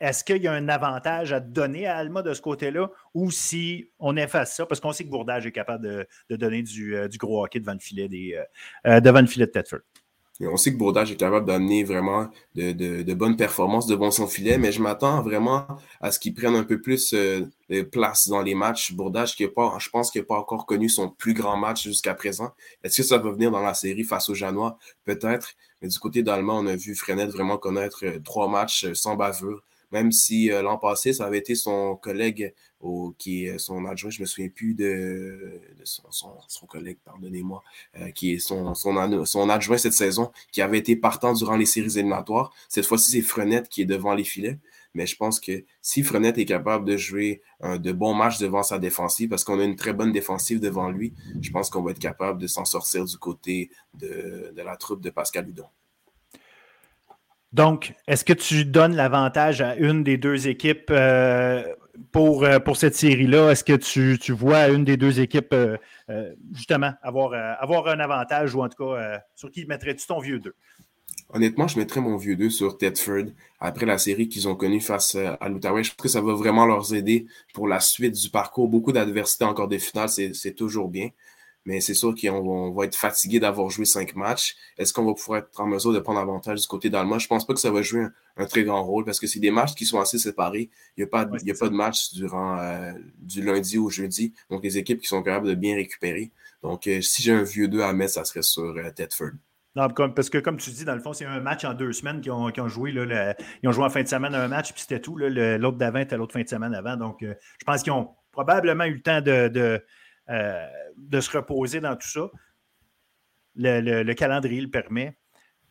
Est-ce qu'il y a un avantage à donner à Alma de ce côté-là ou si on efface ça? Parce qu'on sait que Bourdage est capable de, donner du, gros hockey devant le filet, des, devant le filet de On sait que Bourdage est capable d'amener vraiment de, bonnes performances devant son filet, mais je m'attends vraiment à ce qu'il prenne un peu plus euh, de place dans les matchs. Bourdage, qui pas, je pense qu'il n'a pas encore connu son plus grand match jusqu'à présent. Est-ce que ça va venir dans la série face aux Janois? Peut-être. Mais du côté d'Allemand, on a vu Frenette vraiment connaître euh, trois matchs euh, sans bavure même si l'an passé, ça avait été son collègue qui est son adjoint, je ne me souviens plus de, son, collègue, pardonnez-moi, euh, qui est son, adjoint cette saison, qui avait été partant durant les séries éliminatoires. Cette fois-ci, c'est Frenette qui est devant les filets. Mais je pense que si Frenette est capable de jouer de bons matchs devant sa défensive, parce qu'on a une très bonne défensive devant lui, je pense qu'on va être capable de s'en sortir du côté de, la troupe de Pascal Hudon. Donc, est-ce que tu donnes l'avantage à une des deux équipes euh, pour, euh, pour cette série-là, est-ce que tu, vois une des deux équipes euh, justement avoir, avoir un avantage ou en tout cas, sur qui mettrais-tu ton vieux 2? Honnêtement, je mettrais mon vieux 2 sur Tedford après la série qu'ils ont connue face à l'Outaouais. Je pense que ça va vraiment leur aider pour la suite du parcours. Beaucoup d'adversité encore des finales, c'est toujours bien mais c'est sûr qu'on va être fatigué d'avoir joué cinq matchs. Est-ce qu'on va pouvoir être en mesure de prendre avantage du côté d'Allemagne? Je pense pas que ça va jouer un, très grand rôle parce que c'est des matchs qui sont assez séparés. Il n'y a, pas, a pas de match durant euh, du lundi au jeudi. Donc, les équipes qui sont capables de bien récupérer. Donc, euh, si j'ai un vieux 2 à mettre, ça serait sur euh, Tedford. Non, parce que comme tu dis, dans le fond, c'est un match en deux semaines qu'ils ont, joué. Là, ils ont joué en fin de semaine un match, puis c'était tout. L'autre d'avant était l'autre fin de semaine avant. Donc, je pense qu'ils ont probablement eu le temps de euh, de se reposer dans tout ça. Le, calendrier le permet.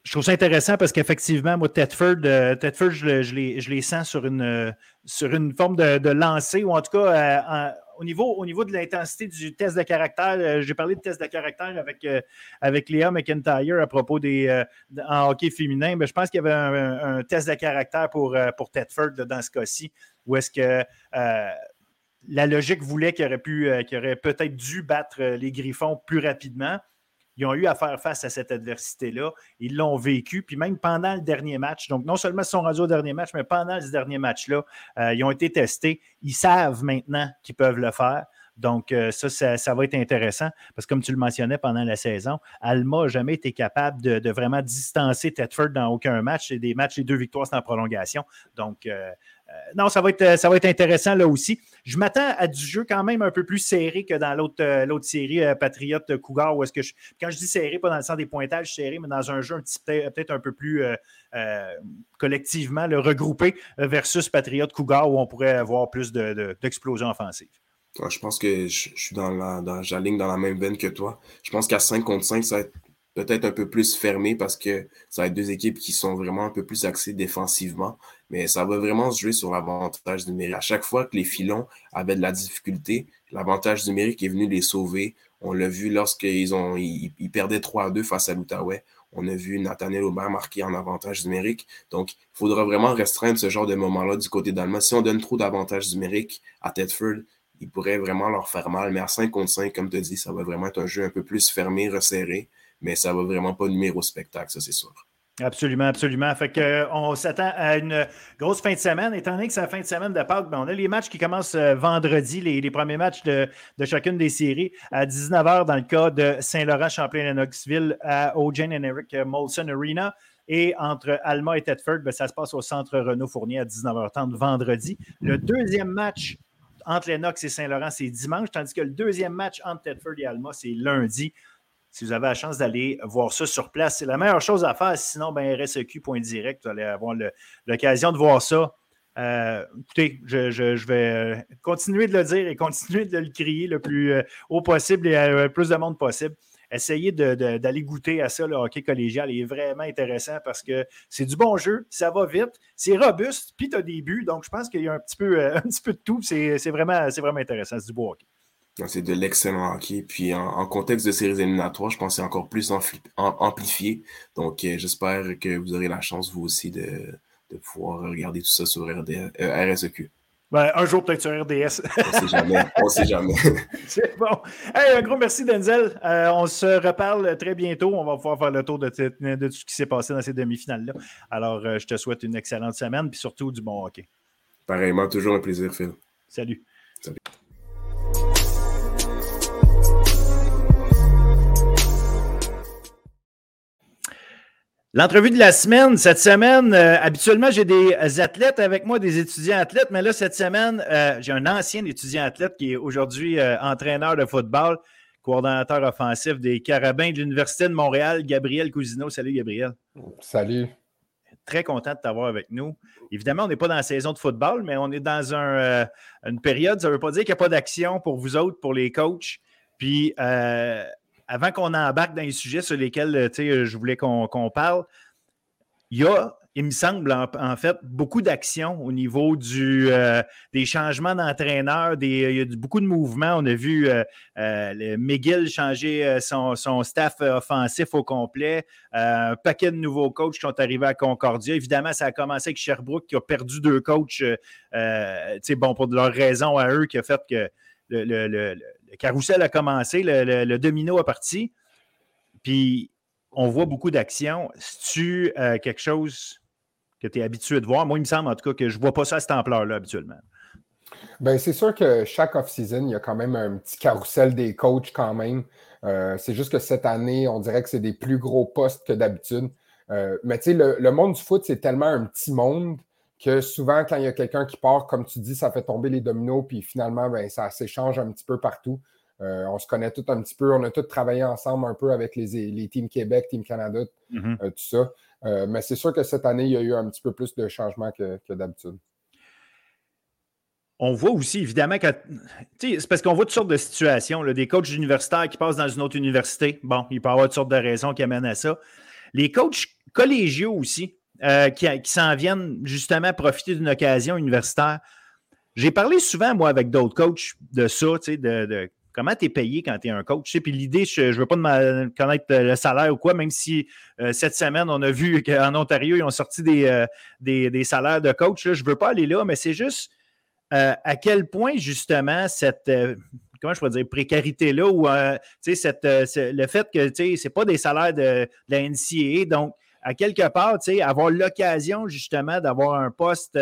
Je trouve ça intéressant parce qu'effectivement, moi, Tedford, euh, je, les, sens sur une, forme de, de lancer, ou en tout cas, euh, au, niveau, au niveau de l'intensité du test de caractère, j'ai parlé de test de caractère avec, Léa McIntyre à propos des en hockey féminin, mais je pense qu'il y avait un, test de caractère pour, pour Tedford dans ce cas-ci, où est-ce que la logique voulait qu'il aurait, euh, peut-être dû battre euh, les Griffons plus rapidement. Ils ont eu à faire face à cette adversité-là. Ils l'ont vécu. Puis même pendant le dernier match, donc non seulement ils sont rendus au dernier match, mais pendant ce dernier match-là, euh, ils ont été testés. Ils savent maintenant qu'ils peuvent le faire. Donc, ça, ça, va être intéressant parce que, comme tu le mentionnais pendant la saison, Alma n'a jamais été capable de, vraiment distancer Tedford dans aucun match. C'est des matchs, les deux victoires, c'est en prolongation. Donc, non, ça va, être, euh, ça va être intéressant là aussi. Je m'attends à du jeu quand même un peu plus serré que dans l'autre, euh, série Patriote Cougar, où est-ce que je, quand je dis serré, pas dans le sens des pointages serrés, mais dans un jeu peut-être un peu plus collectivement le regroupé versus Patriote Cougar, où on pourrait avoir plus d'explosions offensives. je pense que je, suis dans la, dans, dans la même veine que toi. Je pense qu'à 5 contre 5, ça va être peut-être un peu plus fermé parce que ça va être deux équipes qui sont vraiment un peu plus axées défensivement. Mais ça va vraiment se jouer sur l'avantage numérique. À chaque fois que les filons avaient de la difficulté, l'avantage numérique est venu les sauver. On l'a vu lorsqu'ils ont ils, perdaient 3 à 2 face à l'Outaouais. On a vu Nathaniel Aubert marquer en avantage numérique. Donc, il faudra vraiment restreindre ce genre de moment-là du côté d'Allemagne. Si on donne trop d'avantages numériques à Tedford, il pourrait vraiment leur faire mal. Mais à 5 contre 5, comme tu dis, ça va vraiment être un jeu un peu plus fermé, resserré mais ça va vraiment pas numéro spectacle, ça c'est sûr. Absolument, absolument. Fait que, euh, on s'attend à une grosse fin de semaine. Étant donné que c'est la fin de semaine de Pâques, ben, on a les matchs qui commencent euh, vendredi, les, premiers matchs de, chacune des séries à 19h dans le cas de Saint-Laurent, Champlain-Lennoxville au Jane and Eric Molson Arena. Et entre Alma et Tedford, ben, ça se passe au centre Renault Fournier à 19h30 vendredi. Le deuxième match entre Lennox et Saint-Laurent, c'est dimanche, tandis que le deuxième match entre Tedford et Alma, c'est lundi si vous avez la chance d'aller voir ça sur place, c'est la meilleure chose à faire. Sinon, ben, RSEQ.direct, vous allez avoir l'occasion de voir ça. Euh, écoutez, je, vais euh, continuer de le dire et continuer de le crier le plus euh, haut possible et le plus de monde possible. Essayez d'aller goûter à ça. Le hockey collégial est vraiment intéressant parce que c'est du bon jeu, ça va vite, c'est robuste, puis tu as des buts. Donc, je pense qu'il y a un petit peu, un petit peu de tout. C'est vraiment, vraiment intéressant. C'est du beau hockey. C'est de l'excellent hockey. Puis en, contexte de séries éliminatoires, je pense que c'est encore plus amplifié. Donc euh, j'espère que vous aurez la chance, vous aussi, de, pouvoir regarder tout ça sur RSEQ. Ben, un jour, peut-être sur RDS. on sait jamais. On sait jamais. C'est bon. un gros merci, Denzel. Euh, on se reparle très bientôt. On va pouvoir faire le tour de, tout ce qui s'est passé dans ces demi-finales-là. Alors, euh, je te souhaite une excellente semaine, puis surtout du bon hockey. Pareillement, toujours un plaisir, Phil. Salut. Salut. L'entrevue de la semaine, cette semaine, euh, habituellement, j'ai des athlètes avec moi, des étudiants athlètes, mais là, cette semaine, euh, j'ai un ancien étudiant athlète qui est aujourd'hui euh, entraîneur de football, coordonnateur offensif des Carabins de l'Université de Montréal, Gabriel Cousineau. Salut, Gabriel. Salut. Très content de t'avoir avec nous. Évidemment, on n'est pas dans la saison de football, mais on est dans un, une période, ça ne veut pas dire qu'il n'y a pas d'action pour vous autres, pour les coachs. Puis, avant qu'on embarque dans les sujets sur lesquels euh, euh, je voulais qu'on parle, il y a, il me semble, en, fait, beaucoup d'actions au niveau du, euh, des changements d'entraîneur. Il y a beaucoup de mouvements. On a vu McGill changer son, staff offensif au complet. un paquet de nouveaux coachs qui sont arrivés à Concordia. Évidemment, ça a commencé avec Sherbrooke qui a perdu deux coachs, bon, pour de leurs raisons à eux, qui a fait que le, le carrousel a commencé, le, domino a parti, puis on voit beaucoup d'actions. C'est-tu euh, quelque chose que tu es habitué de voir? Moi, il me semble en tout cas que je ne vois pas ça à cette ampleur-là habituellement. Bien, c'est sûr que chaque off-season, il y a quand même un petit carrousel des coachs quand même. Euh, c'est juste que cette année, on dirait que c'est des plus gros postes que d'habitude. Euh, mais tu sais, le, monde du foot, c'est tellement un petit monde que souvent, quand il y a quelqu'un qui part, comme tu dis, ça fait tomber les dominos, puis finalement, ben, ça s'échange un petit peu partout. Euh, on se connaît tout un petit peu. On a tous travaillé ensemble un peu avec les, les Teams Québec, Team Canada, mm-hmm. euh, tout ça. Euh, mais c'est sûr que cette année, il y a eu un petit peu plus de changements que, d'habitude. On voit aussi, évidemment, que c'est parce qu'on voit toutes sortes de situations. des coachs universitaires qui passent dans une autre université. Bon, il peut y avoir toutes sortes de raisons qui amènent à ça. Les coachs collégiaux aussi, qui, s'en viennent justement profiter d'une occasion universitaire. J'ai parlé souvent, moi, avec d'autres coachs de ça, de, de comment tu es payé quand tu es un coach. Puis l'idée, je ne veux pas connaître le salaire ou quoi, même si euh, cette semaine, on a vu qu'en Ontario, ils ont sorti des, euh, des, salaires de coach. je ne veux pas aller là, mais c'est juste euh, à quel point, justement, cette. comment je pourrais dire, précarité-là, ou cette, le fait que ce n'est pas des salaires de, la NCAA, donc à quelque part, avoir l'occasion justement d'avoir un poste,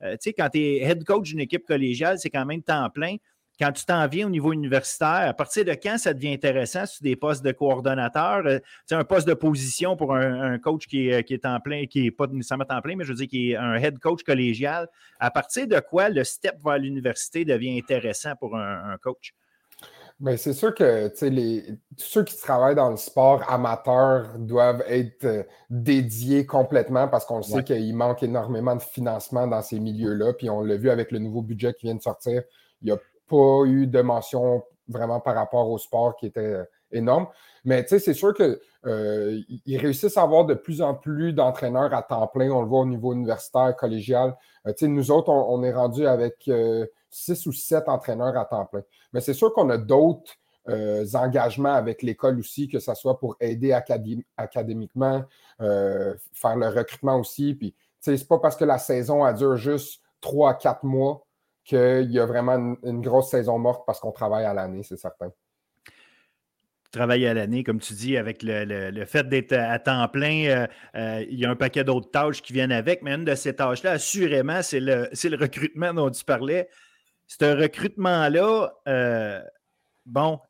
quand tu es head coach d'une équipe collégiale, c'est quand même temps plein quand tu t'en viens au niveau universitaire, à partir de quand ça devient intéressant? Sur des postes de coordonnateur, euh, un poste de position pour un, coach qui est, qui est, en plein, qui n'est pas nécessairement en plein, mais je veux dire qui est un head coach collégial. À partir de quoi le step vers l'université devient intéressant pour un, coach? Bien, c'est sûr que les, tous ceux qui travaillent dans le sport amateur doivent être euh, dédiés complètement parce qu'on sait qu'il manque énormément de financement dans ces milieux-là. Puis on l'a vu avec le nouveau budget qui vient de sortir. Il y a pas eu de mention vraiment par rapport au sport qui était euh, énorme. Mais c'est sûr qu'ils euh, réussissent à avoir de plus en plus d'entraîneurs à temps plein. On le voit au niveau universitaire, collégial. Euh, nous autres, on, est rendu avec six ou sept entraîneurs à temps plein. Mais c'est sûr qu'on a d'autres engagements avec l'école aussi, que ce soit pour aider académiquement, faire le recrutement aussi. Puis, tu sais, c'est pas parce que la saison a duré juste trois à quatre mois qu'il y a vraiment une, grosse saison morte parce qu'on travaille à l'année, c'est certain. Travailler à l'année, comme tu dis, avec le, fait d'être à temps plein, euh, euh, il y a un paquet d'autres tâches qui viennent avec, mais une de ces tâches-là, assurément, c'est le, le, recrutement dont tu parlais. Ce recrutement-là, euh, bon,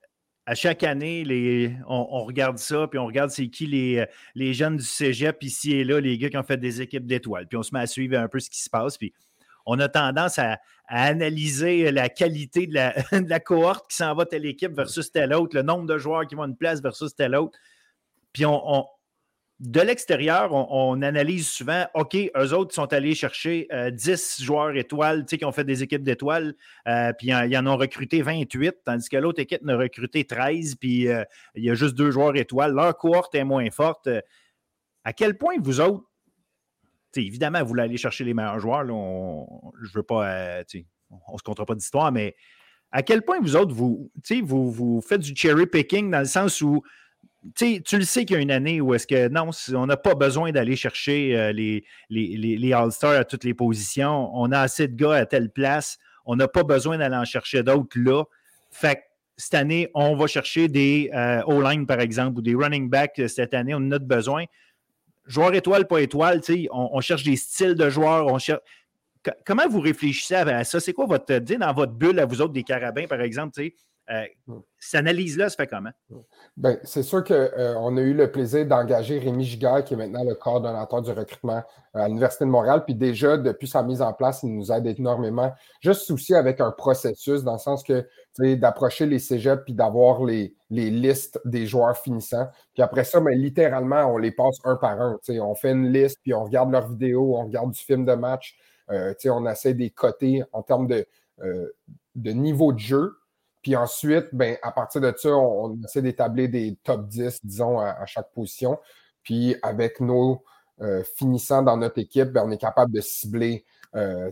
à chaque année, les, on, regarde ça, puis on regarde c'est qui les, les jeunes du cégep ici et là, les gars qui ont fait des équipes d'étoiles. Puis on se met à suivre un peu ce qui se passe. Puis on a tendance à, analyser la qualité de la, cohorte qui s'en va telle équipe versus telle autre, le nombre de joueurs qui vont une place versus telle autre. Puis de l'extérieur, on, analyse souvent, OK, eux autres sont allés chercher 10 euh, joueurs étoiles, qui ont fait des équipes d'étoiles, euh, puis ils en ont recruté 28, tandis que l'autre équipe en a recruté 13, puis euh, il y a juste deux joueurs étoiles. Leur cohorte est moins forte. À quel point vous autres, évidemment, vous voulez aller chercher les meilleurs joueurs. on, je veux pas. Euh, on ne se comptera pas d'histoire, mais à quel point vous autres, vous, vous, faites du cherry picking dans le sens où tu le sais qu'il y a une année où est-ce que non, on n'a pas besoin d'aller chercher euh, les, les, All-Stars à toutes les positions. On a assez de gars à telle place. On n'a pas besoin d'aller en chercher d'autres là. Fait cette année, on va chercher des euh, O-line, par exemple, ou des running backs euh, cette année. On en a besoin. Joueur étoile, pas étoile, on, on cherche des styles de joueurs. On cherche... Comment vous réfléchissez à ça? C'est quoi votre, dans votre bulle à vous autres des carabins, par exemple? Euh, cette analyse-là se fait comment? Ben, c'est sûr qu'on euh, a eu le plaisir d'engager Rémi Giguère, qui est maintenant le coordonnateur du recrutement euh, à l'Université de Montréal. Puis déjà, depuis sa mise en place, il nous aide énormément. Juste aussi avec un processus, dans le sens que d'approcher les cégeps puis d'avoir les, listes des joueurs finissants. Puis après ça, ben, littéralement, on les passe un par un. On fait une liste, puis on regarde leurs vidéos, on regarde du film de match. on essaie des cotés en termes de, de niveau de jeu. Puis ensuite, ben, à partir de ça, on, essaie d'établir des top 10, disons, à, chaque position. Puis avec nos euh, finissants dans notre équipe, ben, on est capable de cibler euh,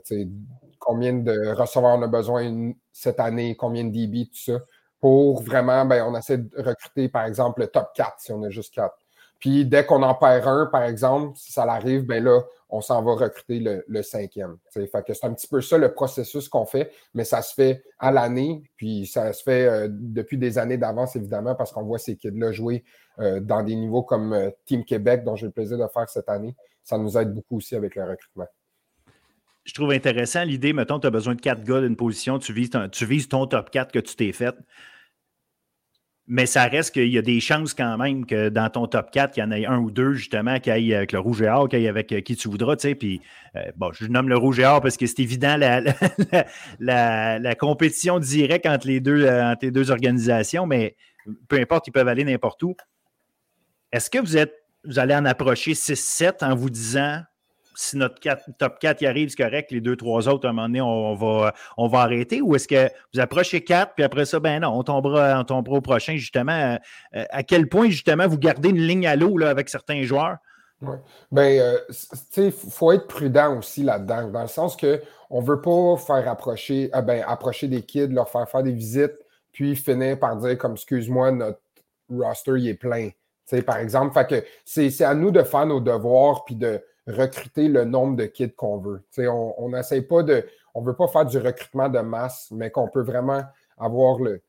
combien de receveurs on a besoin cette année, combien de DB, tout ça. Pour vraiment, ben, on essaie de recruter, par exemple, le top 4 si on a juste 4. Puis dès qu'on en perd un, par exemple, si ça arrive, ben là, on s'en va recruter le, cinquième. c'est un petit peu ça le processus qu'on fait, mais ça se fait à l'année, puis ça se fait euh, depuis des années d'avance, évidemment, parce qu'on voit ces kids-là jouer euh, dans des niveaux comme euh, Team Québec, dont j'ai le plaisir de faire cette année. Ça nous aide beaucoup aussi avec le recrutement. Je trouve intéressant l'idée, mettons, tu as besoin de quatre gars d'une position, tu vises, tu vises ton top 4 que tu t'es fait mais ça reste qu'il y a des chances quand même que dans ton top 4, il y en ait un ou deux, justement, qui aillent avec le rouge et or, qui aillent avec euh, qui tu voudras, tu sais. Puis, euh, bon, je nomme le rouge et or parce que c'est évident la, la, compétition directe entre les, deux, euh, entre les deux organisations, mais peu importe, ils peuvent aller n'importe où. Est-ce que vous êtes vous allez en approcher 6-7 en vous disant si notre top 4 y arrive, c'est correct, les deux, trois autres, à un moment donné, on, va, on va arrêter? Ou est-ce que vous approchez 4, puis après ça, ben non, on tombera, on tombera au prochain, justement. Euh, à quel point, justement, vous gardez une ligne à l'eau avec certains joueurs? Oui. Ben, euh, il faut être prudent aussi là-dedans, dans le sens qu'on ne veut pas faire approcher, ah ben, approcher des kids, leur faire faire des visites, puis finir par dire comme excuse-moi, notre roster il est plein. par exemple, c'est à nous de faire nos devoirs puis de, recruter le nombre de kids qu'on veut. on n'essaie pas de. On ne veut pas faire du recrutement de masse, mais qu'on peut vraiment avoir le,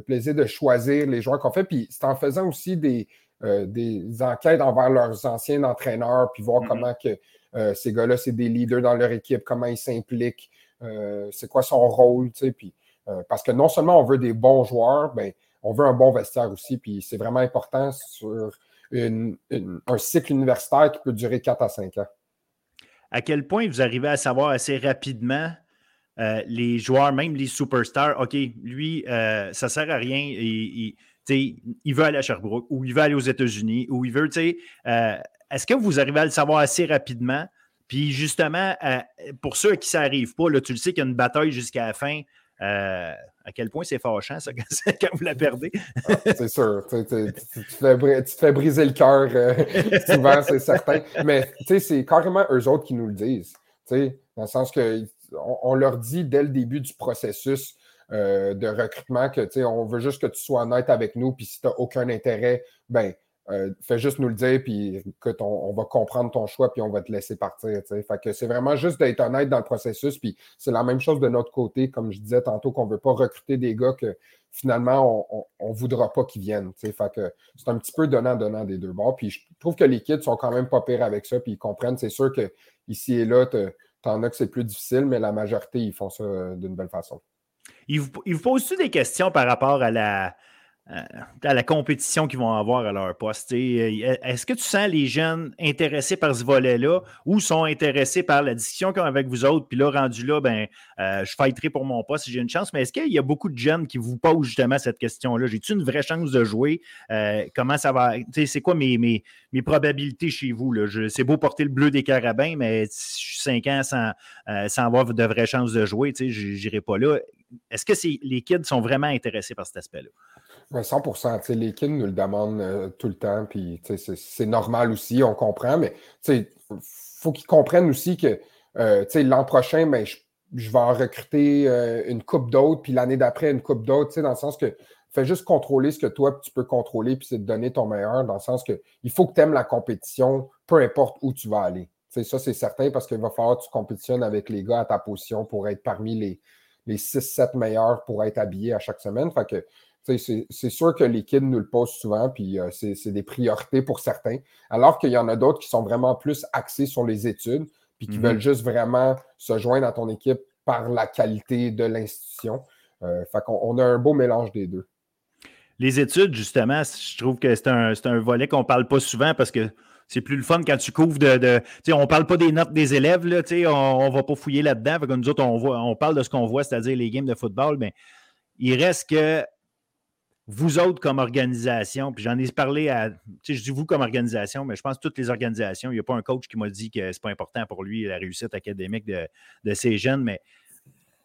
plaisir de choisir les joueurs qu'on fait. Puis c'est en faisant aussi des, euh, des enquêtes envers leurs anciens entraîneurs, puis voir mm-hmm. comment que euh, ces gars-là, c'est des leaders dans leur équipe, comment ils s'impliquent, euh, c'est quoi son rôle, puis, parce que non seulement on veut des bons joueurs, ben, on veut un bon vestiaire aussi, puis c'est vraiment important sur un cycle universitaire qui peut durer 4 à 5 ans. À quel point vous arrivez à savoir assez rapidement euh, les joueurs, même les superstars, OK, lui, euh, ça ne sert à rien. Il, il, veut aller à Sherbrooke ou il veut aller aux États-Unis ou il veut, euh, est-ce que vous arrivez à le savoir assez rapidement? Puis justement, pour ceux à qui ça n'arrive pas, là, tu le sais qu'il y a une bataille jusqu'à la fin. À quel point c'est fâchant, ça, quand vous la perdez. Ah, c'est sûr. Tu, te fais, briser le cœur euh, souvent, c'est certain. Mais c'est carrément eux autres qui nous le disent. Dans le sens que on, leur dit dès le début du processus euh, de recrutement que on veut juste que tu sois honnête avec nous, puis si tu n'as aucun intérêt, ben euh, fais juste nous le dire, puis que on, va comprendre ton choix, puis on va te laisser partir. Fait que c'est vraiment juste d'être honnête dans le processus, puis c'est la même chose de notre côté, comme je disais tantôt, qu'on ne veut pas recruter des gars que finalement on ne voudra pas qu'ils viennent. Fait que c'est un petit peu donnant-donnant des deux bords. Puis je trouve que les kids sont quand même pas pires avec ça, puis ils comprennent. C'est sûr que ici et là, tu en as que c'est plus difficile, mais la majorité, ils font ça euh, d'une belle façon. Ils vous, ils vous posent-tu des questions par rapport à la à la compétition qu'ils vont avoir à leur poste. Euh, est-ce que tu sens les jeunes intéressés par ce volet-là ou sont intéressés par la discussion qu'ils ont avec vous autres? Puis là, rendu là, ben, euh, je fighterai pour mon poste si j'ai une chance. Mais est-ce qu'il y a beaucoup de jeunes qui vous posent justement cette question-là? J'ai-tu une vraie chance de jouer? comment ça va? C'est quoi mes, mes, mes, probabilités chez vous? C'est beau porter le bleu des carabins, mais si je suis 5 ans sans, sans avoir de vraies chances de jouer, je n'irai pas là. Est-ce que les kids sont vraiment intéressés par cet aspect-là? 100 Les kids nous le demandent euh, tout le temps, puis c'est normal aussi, on comprend, mais il faut qu'ils comprennent aussi que euh, l'an prochain, ben, je vais en recruter une coupe d'autres, puis l'année d'après, une coupe d'autres, dans le sens que fais juste contrôler ce que toi, tu peux contrôler, puis c'est de donner ton meilleur, dans le sens que il faut que tu aimes la compétition, peu importe où tu vas aller. c'est ça, c'est certain, parce qu'il va falloir que tu compétitionnes avec les gars à ta position pour être parmi les, les 6-7 meilleurs pour être habillés à chaque semaine. C'est sûr que les kids nous le posent souvent, puis euh, c'est des priorités pour certains, alors qu'il y en a d'autres qui sont vraiment plus axés sur les études, puis qui mm-hmm. veulent juste vraiment se joindre à ton équipe par la qualité de l'institution. Euh, fait qu'on on a un beau mélange des deux. Les études, justement, je trouve que c'est un, un, volet qu'on ne parle pas souvent parce que c'est plus le fun quand tu couvres de. de on ne parle pas des notes des élèves, là, on ne va pas fouiller là-dedans. Nous autres, on, voit, on parle de ce qu'on voit, c'est-à-dire les games de football, mais il reste que vous autres comme organisation, puis j'en ai parlé à, je dis vous comme organisation, mais je pense toutes les organisations, il n'y a pas un coach qui m'a dit que ce n'est pas important pour lui la réussite académique de, de ces jeunes, mais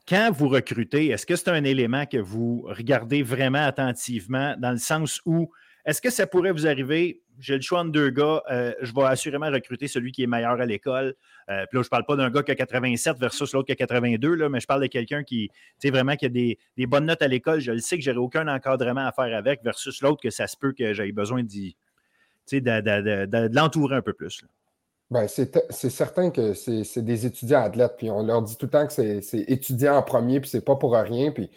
quand vous recrutez, est-ce que c'est un élément que vous regardez vraiment attentivement dans le sens où est-ce que ça pourrait vous arriver? J'ai le choix entre deux gars, euh, je vais assurément recruter celui qui est meilleur à l'école. Euh, puis là, je ne parle pas d'un gars qui a 87 versus l'autre qui a 82, là, mais je parle de quelqu'un qui, tu vraiment, qui a des, bonnes notes à l'école. Je le sais que j'aurai aucun encadrement à faire avec versus l'autre que ça se peut que j'aie besoin de, de, l'entourer un peu plus. Ben, c'est certain que c'est des étudiants athlètes, puis on leur dit tout le temps que c'est étudiant en premier, puis c'est pas pour rien. Puis,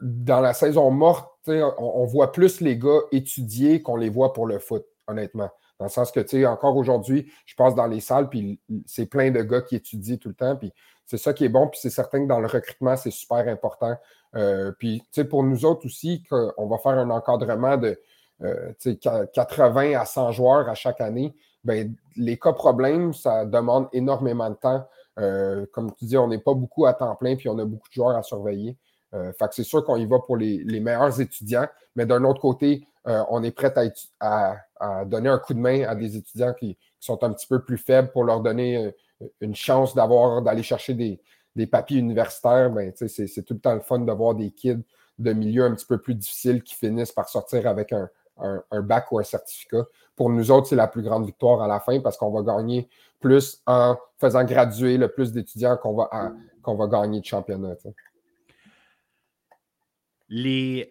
dans la saison morte, on, voit plus les gars étudier qu'on les voit pour le foot, honnêtement. Dans le sens que, tu sais, encore aujourd'hui, je passe dans les salles, puis c'est plein de gars qui étudient tout le temps, puis c'est ça qui est bon, puis c'est certain que dans le recrutement, c'est super important. Euh, puis, tu sais, pour nous autres aussi, on va faire un encadrement de 80 euh, à 100 joueurs à chaque année. Bien, les cas problèmes, ça demande énormément de temps. Euh, comme tu dis, on n'est pas beaucoup à temps plein, puis on a beaucoup de joueurs à surveiller. Euh, fait que c'est sûr qu'on y va pour les, meilleurs étudiants, mais d'un autre côté, euh, on est prêt à, donner un coup de main à des étudiants qui, sont un petit peu plus faibles pour leur donner euh, une chance d'avoir d'aller chercher des, papiers universitaires. Ben, c'est, tout le temps le fun de voir des kids de milieux un petit peu plus difficiles qui finissent par sortir avec un, bac ou un certificat. Pour nous autres, c'est la plus grande victoire à la fin parce qu'on va gagner plus en faisant graduer le plus d'étudiants qu'on va, qu'on va gagner de championnat les.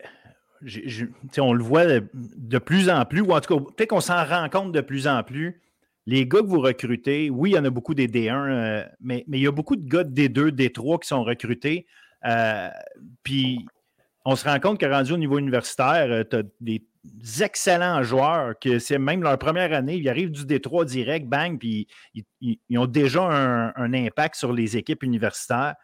on le voit de, plus en plus, ou en tout cas, peut-être qu'on s'en rend compte de plus en plus. Les gars que vous recrutez, oui, il y en a beaucoup des D1, euh, mais, mais, il y a beaucoup de gars de D2, D3 qui sont recrutés. Euh, puis on se rend compte que rendu au niveau universitaire, euh, tu as des excellents joueurs que c'est même leur première année, ils arrivent du D3 direct, bang, puis ils, ont déjà un, impact sur les équipes universitaires.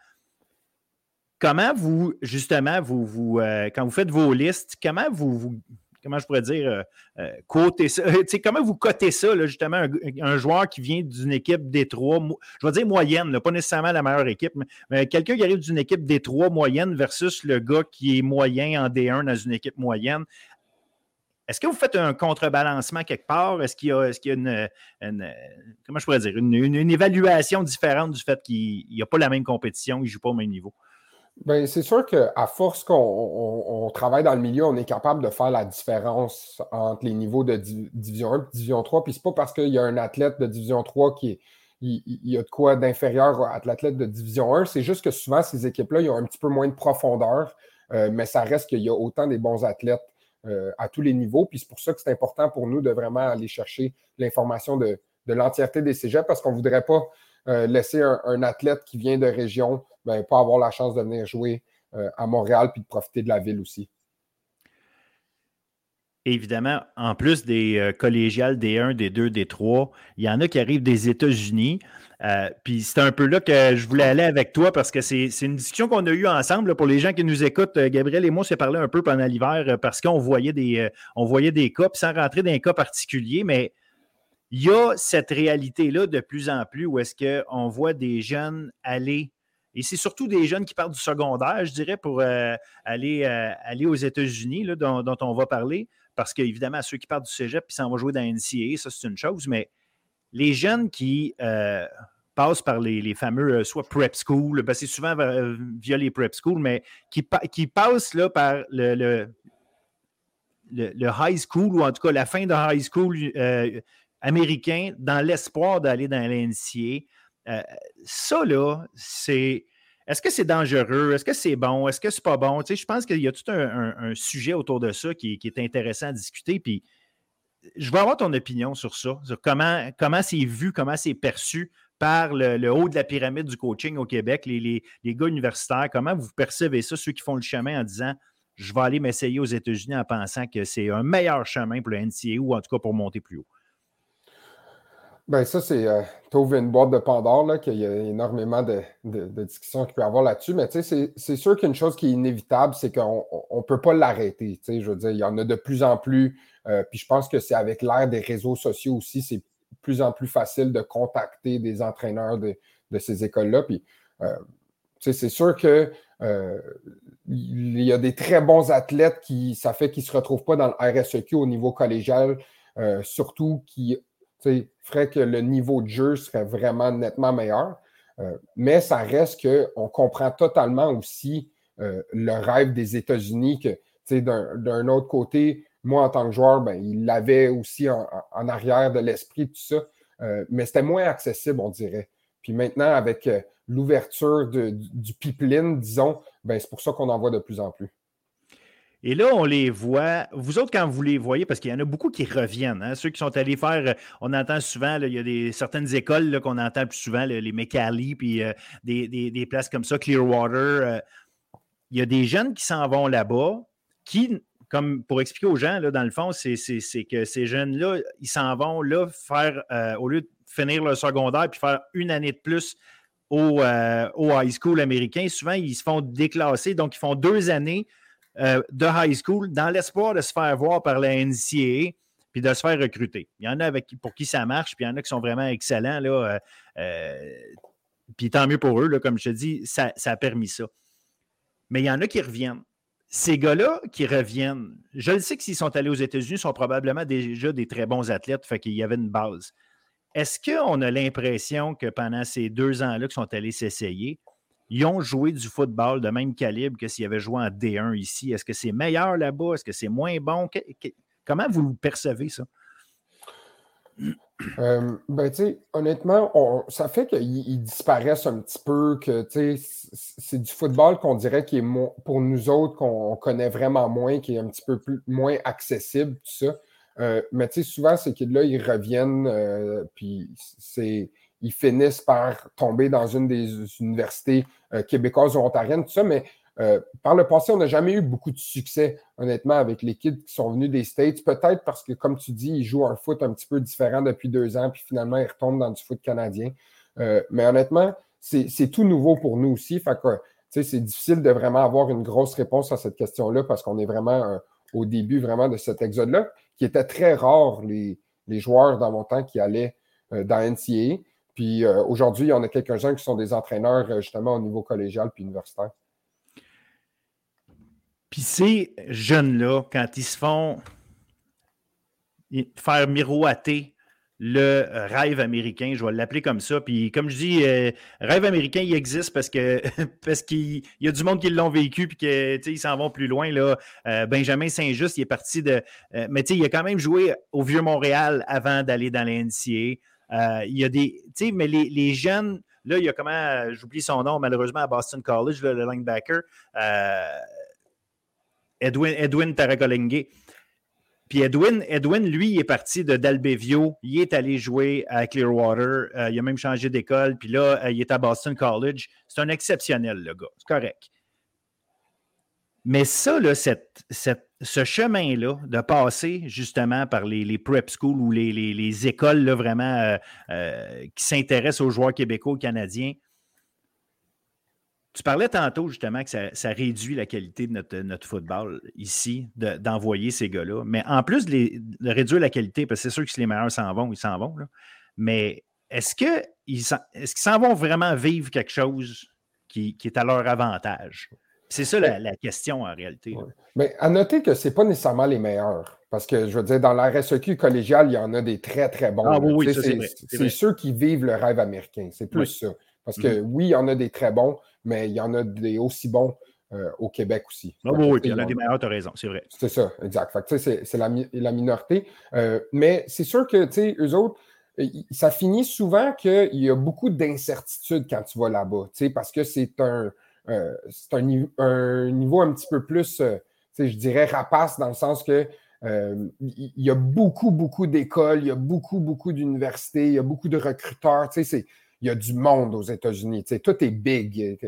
Comment vous, justement, vous, vous euh, quand vous faites vos listes, comment vous, comment je pourrais dire, euh, euh ça, comment vous cotez ça, justement, un, joueur qui vient d'une équipe des trois, je vais dire moyenne, pas nécessairement la meilleure équipe, mais, quelqu'un qui arrive d'une équipe des trois moyenne versus le gars qui est moyen en D1 dans une équipe moyenne. Est-ce que vous faites un contrebalancement quelque part? Est-ce qu'il y a, est y a une, comment je pourrais dire, une, évaluation différente du fait qu'il n'y a pas la même compétition, il ne joue pas au même niveau? Bien, c'est sûr qu'à force qu'on travaille dans le milieu, on est capable de faire la différence entre les niveaux de Division 1 et Division 3. Puis c'est pas parce qu'il y a un athlète de Division 3 qui il, y a de quoi d'inférieur à l'athlète de Division 1. C'est juste que souvent, ces équipes-là, ils ont un petit peu moins de profondeur, euh, mais ça reste qu'il y a autant des bons athlètes euh, à tous les niveaux. Puis c'est pour ça que c'est important pour nous de vraiment aller chercher l'information de, l'entièreté des cégeps parce qu'on ne voudrait pas euh, laisser un, athlète qui vient de région ben, pas avoir la chance de venir jouer euh, à Montréal puis de profiter de la ville aussi. Évidemment, en plus des euh, collégiales D1, D2, D3, il y en a qui arrivent des États-Unis. Puis c'est un peu là que je voulais aller avec toi parce que c'est une discussion qu'on a eue ensemble. pour les gens qui nous écoutent, Gabriel et moi, on s'est parlé un peu pendant l'hiver parce qu'on voyait, des, on voyait des cas, puis sans rentrer dans un cas particulier, mais il y a cette réalité-là de plus en plus où est-ce qu'on voit des jeunes aller et c'est surtout des jeunes qui partent du secondaire, je dirais, pour euh, aller, euh, aller aux États-Unis, dont, dont, on va parler. Parce qu'évidemment, ceux qui partent du cégep puis s'en vont jouer dans NCAA, ça, c'est une chose. Mais les jeunes qui euh, passent par les, fameux, soit prep school, ben, c'est souvent via les prep school, mais qui, qui passent là, par le, le, le, high school, ou en tout cas la fin de high school américain, dans l'espoir d'aller dans l'NCAA, euh, ça, là, c'est. est-ce que c'est dangereux? Est-ce que c'est bon? Est-ce que c'est pas bon? je pense qu'il y a tout un, sujet autour de ça qui, est intéressant à discuter. Puis je veux avoir ton opinion sur ça, sur comment, comment c'est vu, comment c'est perçu par le, haut de la pyramide du coaching au Québec, les, les, gars universitaires. Comment vous percevez ça, ceux qui font le chemin en disant je vais aller m'essayer aux États-Unis en pensant que c'est un meilleur chemin pour le ou en tout cas pour monter plus haut? Ben ça, c'est. Euh, une boîte de Pandore, là, qu'il y a énormément de, discussions qu'il peut y avoir là-dessus. Mais tu sais, c'est sûr qu'une chose qui est inévitable, c'est qu'on ne peut pas l'arrêter. Tu sais, je veux dire, il y en a de plus en plus. Euh, puis je pense que c'est avec l'ère des réseaux sociaux aussi, c'est de plus en plus facile de contacter des entraîneurs de, ces écoles-là. Puis, euh, tu sais, c'est sûr que il y a des très bons athlètes qui, ça fait ne se retrouvent pas dans le RSEQ au niveau collégial, surtout qui ferait que le niveau de jeu serait vraiment nettement meilleur. Euh, mais ça reste qu'on comprend totalement aussi euh, le rêve des États-Unis que, d'un autre côté, moi, en tant que joueur, ben, il l'avait aussi en, arrière de l'esprit, tout ça. Euh, mais c'était moins accessible, on dirait. Puis maintenant, avec l'ouverture du pipeline, disons, ben, c'est pour ça qu'on en voit de plus en plus. Et là, on les voit. Vous autres, quand vous les voyez, parce qu'il y en a beaucoup qui reviennent, hein, ceux qui sont allés faire, euh, on entend souvent, il y a des, certaines écoles qu'on entend plus souvent, les McCallie, puis euh, des, places comme ça, Clearwater. Euh, il y a des jeunes qui s'en vont là-bas, qui, comme pour expliquer aux gens, là, dans le fond, c'est que ces jeunes-là, ils s'en vont là faire, au lieu de finir leur secondaire puis faire une année de plus au, au high school américain, souvent, ils se font déclasser, donc ils font deux années euh, de high school dans l'espoir de se faire voir par la NCAA puis de se faire recruter. Il y en a avec, pour qui ça marche, puis il y en a qui sont vraiment excellents. Là, euh, euh, puis tant mieux pour eux, là, comme je te dis, ça, a permis ça. Mais il y en a qui reviennent. Ces gars-là qui reviennent, je le sais que s'ils sont allés aux États-Unis, sont probablement déjà des très bons athlètes, fait qu'il y avait une base. Est-ce qu'on a l'impression que pendant ces deux ans-là qu'ils sont allés s'essayer, ils ont joué du football de même calibre que s'ils avaient joué en D1 ici. Est-ce que c'est meilleur là-bas? Est-ce que c'est moins bon? comment vous percevez ça? Euh, ben, honnêtement, ça fait qu'ils disparaissent un petit peu, que, c'est du football qu'on dirait qui est pour nous autres, qu'on connaît vraiment moins, qui est un petit peu plus, moins accessible, tout ça. Euh, mais, souvent, c'est que là, ils reviennent, euh, puis c'est ils finissent par tomber dans une des universités euh, québécoises ou ontariennes, tout ça, mais euh, par le passé, on n'a jamais eu beaucoup de succès, honnêtement, avec les kids qui sont venus des States. Peut-être parce que, comme tu dis, ils jouent un foot un petit peu différent depuis deux ans, puis finalement, ils retombent dans du foot canadien. Euh, mais honnêtement, c'est tout nouveau pour nous aussi. Fait que, c'est difficile de vraiment avoir une grosse réponse à cette question-là parce qu'on est vraiment au début vraiment de cet exode-là, qui était très rare, les, les joueurs dans mon temps qui allaient dans NCAA. Puis euh, aujourd'hui, il y en a quelques-uns qui sont des entraîneurs euh, justement au niveau collégial puis universitaire. Puis ces jeunes-là, quand ils se font faire miroiter le rêve américain, je vais l'appeler comme ça. Puis comme je dis, euh, rêve américain, il existe parce que parce qu'il y a du monde qui l'ont vécu puis qu'ils s'en vont plus loin. Benjamin Saint-Just, il est parti de. mais il a quand même joué au Vieux-Montréal avant d'aller dans la NCA. Euh, il y a des. Tu sais, mais les, jeunes, là, il y a comment, euh, j'oublie son nom malheureusement à Boston College, le linebacker, euh, Edwin, Edwin Puis Edwin, Edwin, lui, il est parti de Dalbevio. Il est allé jouer à Clearwater. il a même changé d'école. Puis là, il est à Boston College. C'est un exceptionnel, le gars. C'est correct. Mais ça, là, cette, ce chemin-là, de passer justement par les, prep schools ou les, écoles là, vraiment euh, euh, qui s'intéressent aux joueurs québécois ou canadiens, tu parlais tantôt justement que ça, réduit la qualité de notre, football ici, d'envoyer ces gars-là. Mais en plus de, réduire la qualité, parce que c'est sûr que si les meilleurs s'en vont, ils s'en vont. Mais est-ce qu'ils s'en vont vraiment vivre quelque chose qui est à leur avantage? C'est ça la, question en réalité. Mais à noter que ce n'est pas nécessairement les meilleurs. Parce que je veux dire, dans la RSEQ collégiale, il y en a des très, très bons. Ah, oui, c'est ceux qui vivent le rêve américain. C'est plus ça. Parce que mm-hmm. oui, il y en a des très bons, mais il y en a des aussi bons euh, au Québec aussi. Ah, oui, il y en a des meilleurs, tu as raison, c'est vrai. C'est ça, exact. C'est la, la, minorité. Euh, mais c'est sûr que, tu sais, eux autres, ça finit souvent qu'il y a beaucoup d'incertitudes quand tu vas là-bas, parce que c'est un, un, un, niveau un petit peu plus, je dirais, rapace dans le sens que il y a beaucoup, beaucoup d'écoles, il y a beaucoup, beaucoup d'universités, il y a beaucoup de recruteurs. Il y a du monde aux États-Unis. Tout est big.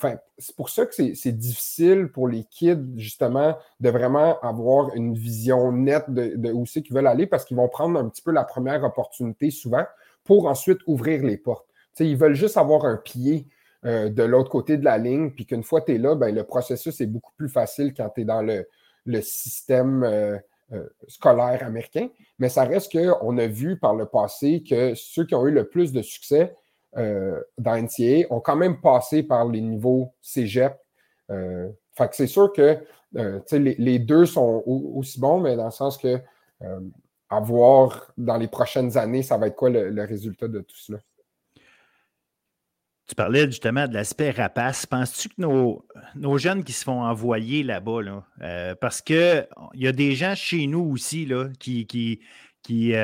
Enfin, c'est pour ça que c'est difficile pour les kids, justement, de vraiment avoir une vision nette de, où c'est qu'ils veulent aller parce qu'ils vont prendre un petit peu la première opportunité souvent pour ensuite ouvrir les portes. ils veulent juste avoir un pied euh, de l'autre côté de la ligne, puis qu'une fois que tu es là, ben, le processus est beaucoup plus facile quand tu es dans le, système euh, euh, scolaire américain. Mais ça reste qu'on a vu par le passé que ceux qui ont eu le plus de succès, dans NCA ont quand même passé par les niveaux cégep. Fait que c'est sûr que les, les, deux sont aussi bons, mais dans le sens que à voir dans les prochaines années, ça va être quoi le, résultat de tout cela. Tu parlais justement de l'aspect rapace. Penses-tu que nos, jeunes qui se font envoyer là-bas, là, parce qu'il y a des gens chez nous aussi là, qui, qui, qui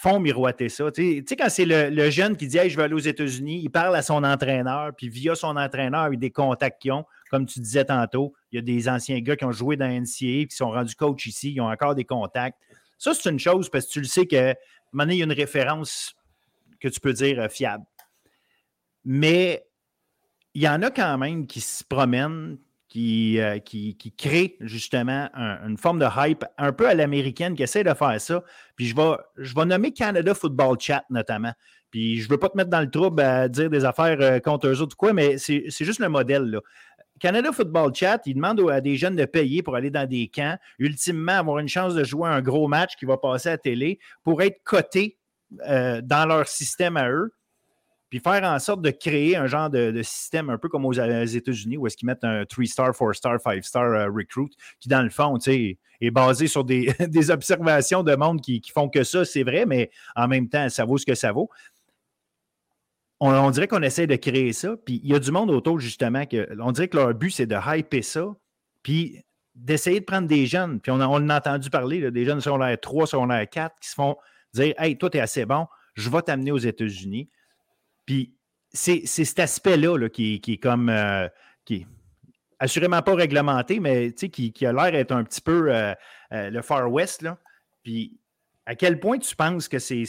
font miroiter ça. Tu sais, quand c'est le, jeune qui dit Je vais aller aux États-Unis, il parle à son entraîneur, puis via son entraîneur, il a des contacts qu'ils ont, comme tu disais tantôt, il y a des anciens gars qui ont joué dans NCA, qui sont rendus coach ici, ils ont encore des contacts. Ça, c'est une chose parce que tu le sais que, un il y a une référence que tu peux dire euh, fiable. Mais il y en a quand même qui se promènent, euh, qui, qui, crée justement une forme de hype un peu à l'américaine qui essaie de faire ça. Puis je vais, je vais nommer Canada Football Chat notamment. Puis je ne veux pas te mettre dans le trouble à dire des affaires euh, contre eux autres ou quoi, mais c'est juste le modèle. Là. Canada Football Chat, il demande à des jeunes de payer pour aller dans des camps, ultimement avoir une chance de jouer un gros match qui va passer à télé pour être coté euh, dans leur système à eux puis faire en sorte de créer un genre de, système un peu comme aux, États-Unis où est-ce qu'ils mettent un 3-star, 4-star, 5-star euh, recruit qui, dans le fond, est basé sur des, observations de monde qui, font que ça, c'est vrai, mais en même temps, ça vaut ce que ça vaut. On, dirait qu'on essaie de créer ça, puis il y a du monde autour, justement, que on dirait que leur but, c'est de hyper ça, puis d'essayer de prendre des jeunes. Puis on, on a entendu parler, des jeunes secondaire 3, secondaire 4, qui se font dire Hey, toi, tu es assez bon, je vais t'amener aux États-Unis. Puis c'est cet aspect-là qui, est comme. Euh, qui assurément pas réglementé, mais qui, qui a l'air d'être un petit peu euh, euh, le Far West. Là. Puis à quel point tu penses que c'est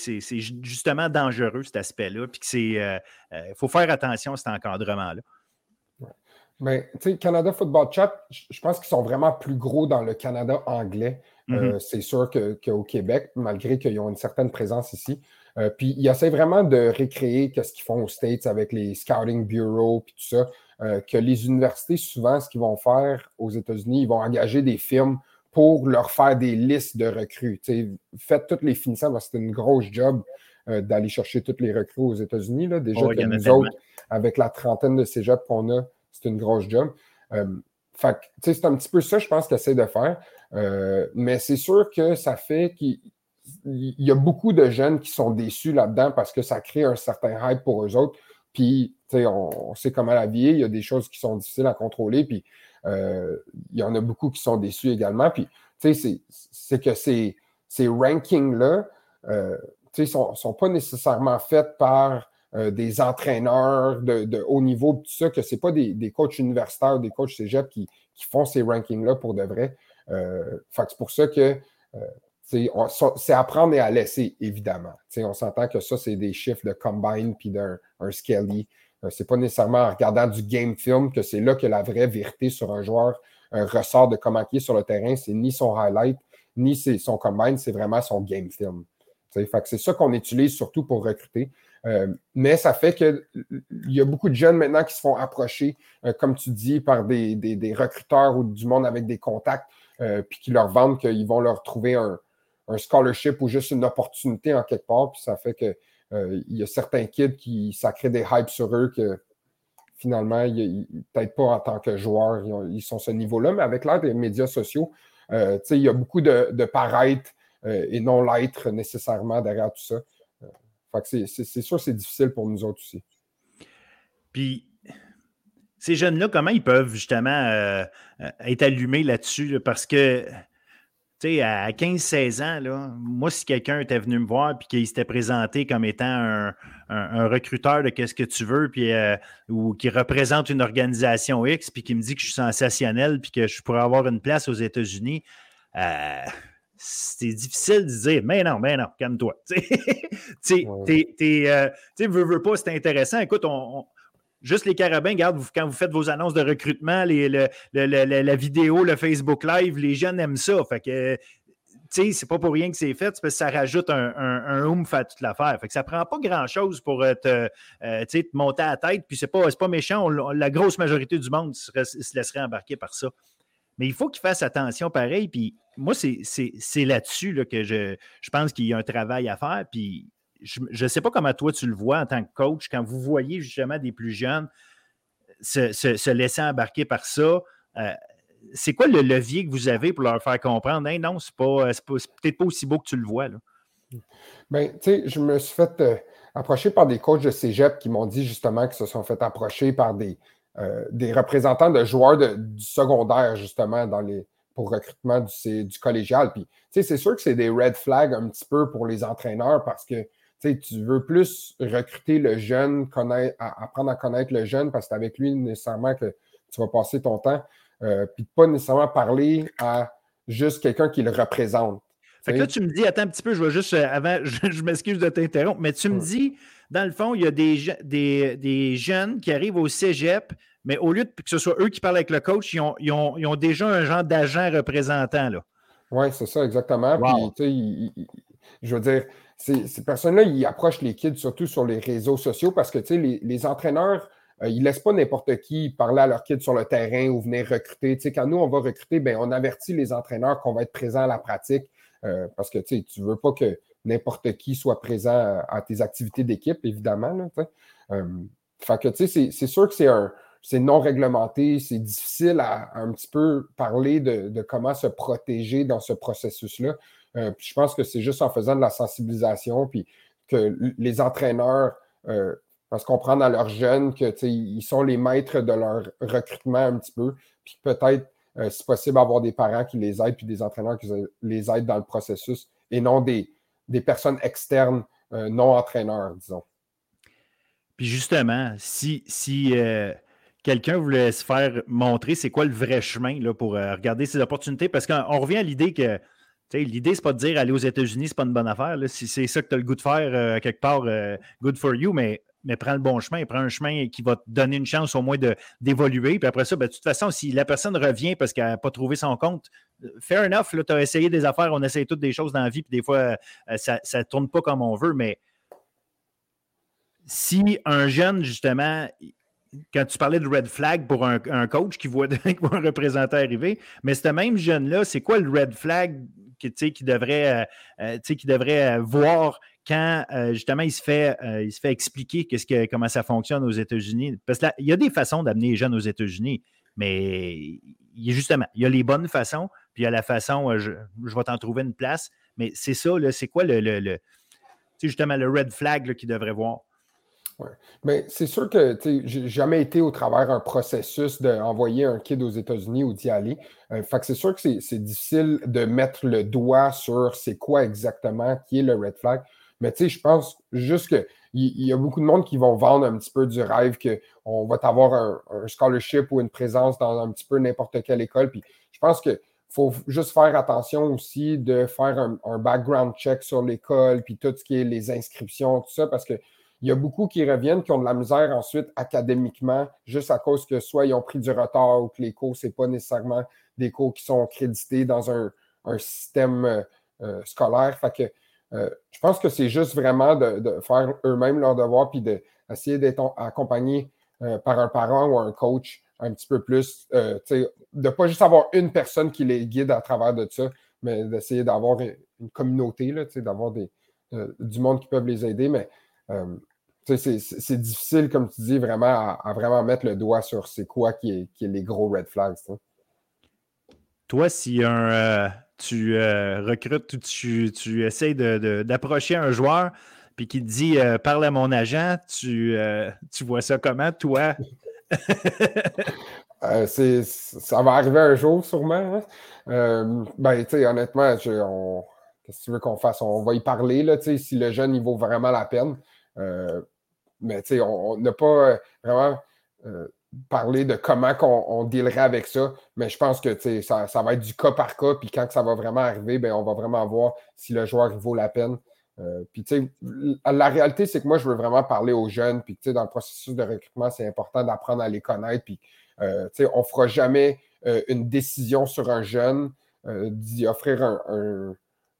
justement dangereux cet aspect-là, puis que c'est. Il faut faire attention à cet encadrement-là? Mais tu sais, Canada Football Chat, je pense qu'ils sont vraiment plus gros dans le Canada anglais. Mm-hmm. c'est sûr qu'au Québec, malgré qu'ils ont une certaine présence ici. Euh, puis ils essaient vraiment de récréer ce qu'ils font aux States avec les scouting bureaux puis tout ça. Euh, que les universités, souvent, ce qu'ils vont faire aux États-Unis, ils vont engager des firmes pour leur faire des listes de recrues. faites toutes les finissants, c'est une grosse job euh, d'aller chercher toutes les recrues aux États-Unis. Déjà, que nous autres, avec la trentaine de cégeps qu'on a, c'est une grosse job. fait c'est un petit peu ça, je pense, qu'ils essaient de faire. mais c'est sûr que ça fait qu'ils il y a beaucoup de jeunes qui sont déçus là-dedans parce que ça crée un certain hype pour eux autres. Puis, on, on sait comment la vie est, il y a des choses qui sont difficiles à contrôler, puis euh, il y en a beaucoup qui sont déçus également. Puis, c'est que ces, ces rankings-là, euh, ne sont, sont, pas nécessairement faits par euh, des entraîneurs de, haut niveau, tout ça, que ce pas des, des, coachs universitaires des coachs cégep qui, qui font ces rankings-là pour de vrai. Euh, c'est pour ça que c'est apprendre et à laisser, évidemment. on s'entend que ça, c'est des chiffres de combine puis d'un un Skelly. Euh, c'est pas nécessairement en regardant du game film que c'est là que la vraie vérité sur un joueur ressort de comment il est sur le terrain. C'est ni son highlight, ni son combine, c'est vraiment son game film. c'est ça qu'on utilise surtout pour recruter. Euh, mais ça fait qu'il y a beaucoup de jeunes maintenant qui se font approcher, euh, comme tu dis, par des, des, recruteurs ou du monde avec des contacts, puis qui leur vendent qu'ils vont leur trouver un, un scholarship ou juste une opportunité en quelque part. Puis ça fait que euh, il y a certains kids qui ça crée des hypes sur eux que finalement, peut-être pas en tant que joueurs, ils, sont ce niveau-là, mais avec l'aide des médias sociaux, euh, il y a beaucoup de, de paraître euh, et non l'être nécessairement derrière tout ça. c'est sûr c'est difficile pour nous autres aussi. Puis, ces jeunes-là, comment ils peuvent justement être allumés là-dessus? parce que sais, à 15-16 ans, là, moi, si quelqu'un était venu me voir et qu'il s'était présenté comme étant un, recruteur de qu'est-ce que tu veux, puis, euh, ou qui représente une organisation X, puis qui me dit que je suis sensationnel, puis que je pourrais avoir une place aux États-Unis, euh, c'est difficile de dire, mais non, mais non, calme-toi. tu sais, veux, veux pas, c'est intéressant. Écoute, on Juste les carabins, regarde, quand vous faites vos annonces de recrutement, la vidéo, le Facebook Live, les jeunes aiment ça. Fait que, c'est pas pour rien que c'est fait, parce que ça rajoute un, un, oomph à toute l'affaire. Fait que ça prend pas grand-chose pour euh, te, euh, te, monter à la tête, puis c'est pas, pas méchant. la grosse majorité du monde se, laisserait embarquer par ça. Mais il faut qu'ils fassent attention pareil. Puis moi, c'est là-dessus là, que je, je pense qu'il y a un travail à faire. Puis je ne sais pas comment toi tu le vois en tant que coach, quand vous voyez justement des plus jeunes se, laisser embarquer par ça. Euh, c'est quoi le levier que vous avez pour leur faire comprendre? non, ce n'est peut-être pas aussi beau que tu le vois. Là? Bien, tu sais, je me suis fait euh, approcher par des coachs de cégep qui m'ont dit justement qu'ils se sont fait approcher par des, euh, représentants de joueurs du secondaire, justement, pour recrutement du, du collégial. Puis, tu sais, c'est sûr que c'est des red flags un petit peu pour les entraîneurs parce que tu veux plus recruter le jeune, connaître, apprendre à connaître le jeune parce que c'est avec lui nécessairement que tu vas passer ton temps, euh, puis pas nécessairement parler à juste quelqu'un qui le représente. Fait que là, tu me dis, attends un petit peu, je vais juste, euh, avant, je, m'excuse de t'interrompre, mais tu me dis, dans le fond, il y a des, des, jeunes qui arrivent au cégep, mais au lieu de, que ce soit eux qui parlent avec le coach, ils ont, ils ont, déjà un genre d'agent représentant. Oui, c'est ça, exactement. Puis, je veux dire, ces, personnes-là, ils approchent les kids surtout sur les réseaux sociaux parce que les, les entraîneurs, euh, ils ne laissent pas n'importe qui parler à leurs kids sur le terrain ou venir recruter. quand nous, on va recruter, ben, on avertit les entraîneurs qu'on va être présent à la pratique euh, parce que tu ne veux pas que n'importe qui soit présent à, tes activités d'équipe, évidemment. Euh, c'est sûr que c'est non réglementé, c'est difficile à, un petit peu parler de, comment se protéger dans ce processus-là. Euh, je pense que c'est juste en faisant de la sensibilisation, puis que les entraîneurs euh, parce qu'on prend leurs jeunes qu'ils sont les maîtres de leur recrutement un petit peu, puis peut-être, euh, si possible, avoir des parents qui les aident, puis des entraîneurs qui les aident dans le processus, et non des, des personnes externes, non entraîneurs, disons. Puis justement, si, si quelqu'un voulait se faire montrer c'est quoi le vrai chemin là, pour regarder ces opportunités, parce qu'on revient à l'idée que L'idée, c'est pas de dire aller aux États-Unis, c'est pas une bonne affaire. Si c'est ça que tu as le goût de faire euh, quelque part, euh, good for you, mais, mais prends le bon chemin, prends un chemin qui va te donner une chance au moins d'évoluer. Puis après ça, ben, de toute façon, si la personne revient parce qu'elle n'a pas trouvé son compte, euh, fair enough, tu as essayé des affaires, on essaye toutes des choses dans la vie, puis des fois, ça ne tourne pas comme on veut, mais si un jeune, justement, quand tu parlais de red flag pour un, coach qui voit, un représentant arriver, mais ce même jeune-là, c'est quoi le red flag qui, qui devrait, euh, euh, qui devrait euh, voir quand justement il se fait, il se fait expliquer ce que, comment ça fonctionne aux États-Unis. Parce qu'il y a des façons d'amener les jeunes aux États-Unis, mais justement, il y a les bonnes façons, puis il y a la façon, je, je vais t'en trouver une place. Mais c'est ça, c'est quoi le, le, justement le red flag qu'il devrait voir? Mais c'est sûr que j'ai jamais été au travers un processus d'envoyer un kid aux États-Unis ou d'y aller. Euh, que c'est sûr que c'est difficile de mettre le doigt sur c'est quoi exactement qui est le red flag. Mais je pense juste qu'il y, y a beaucoup de monde qui vont vendre un petit peu du rêve qu'on va avoir un, scholarship ou une présence dans un petit peu n'importe quelle école. Puis je pense qu'il faut juste faire attention aussi de faire un, un background check sur l'école, puis tout ce qui est les inscriptions, tout ça, parce que il y a beaucoup qui reviennent, qui ont de la misère ensuite académiquement, juste à cause que soit ils ont pris du retard ou que les cours, ce n'est pas nécessairement des cours qui sont crédités dans un, système euh, euh, scolaire. Fait que euh, je pense que c'est juste vraiment de, faire eux-mêmes leur devoir puis d'essayer d'être accompagné par un parent ou un coach un petit peu plus, de ne pas juste avoir une personne qui les guide à travers de ça, mais d'essayer d'avoir une communauté, d'avoir du monde qui peuvent les aider. Mais c'est difficile, comme tu dis, vraiment à, vraiment mettre le doigt sur c'est quoi qui est, qui est, les gros red flags. Toi, si un, euh, tu euh, recrutes ou tu, tu essaies d'approcher un joueur puis qui te dit euh, parle à mon agent, tu, tu vois ça comment, toi? Euh, ça va arriver un jour, sûrement. Hein. Euh, ben, tu sais, honnêtement, qu'est-ce que tu veux qu'on fasse? On va y parler, là, si le jeune, il vaut vraiment la peine. Euh, mais, on n'a pas vraiment parlé de comment on, dealerait avec ça. Mais je pense que, ça, ça va être du cas par cas. Puis quand ça va vraiment arriver, ben, on va vraiment voir si le joueur, vaut la peine. puis, la réalité, c'est que moi, je veux vraiment parler aux jeunes. Puis, dans le processus de recrutement, c'est important d'apprendre à les connaître. Puis, euh, on ne fera jamais euh, une décision sur un jeune euh, d'y offrir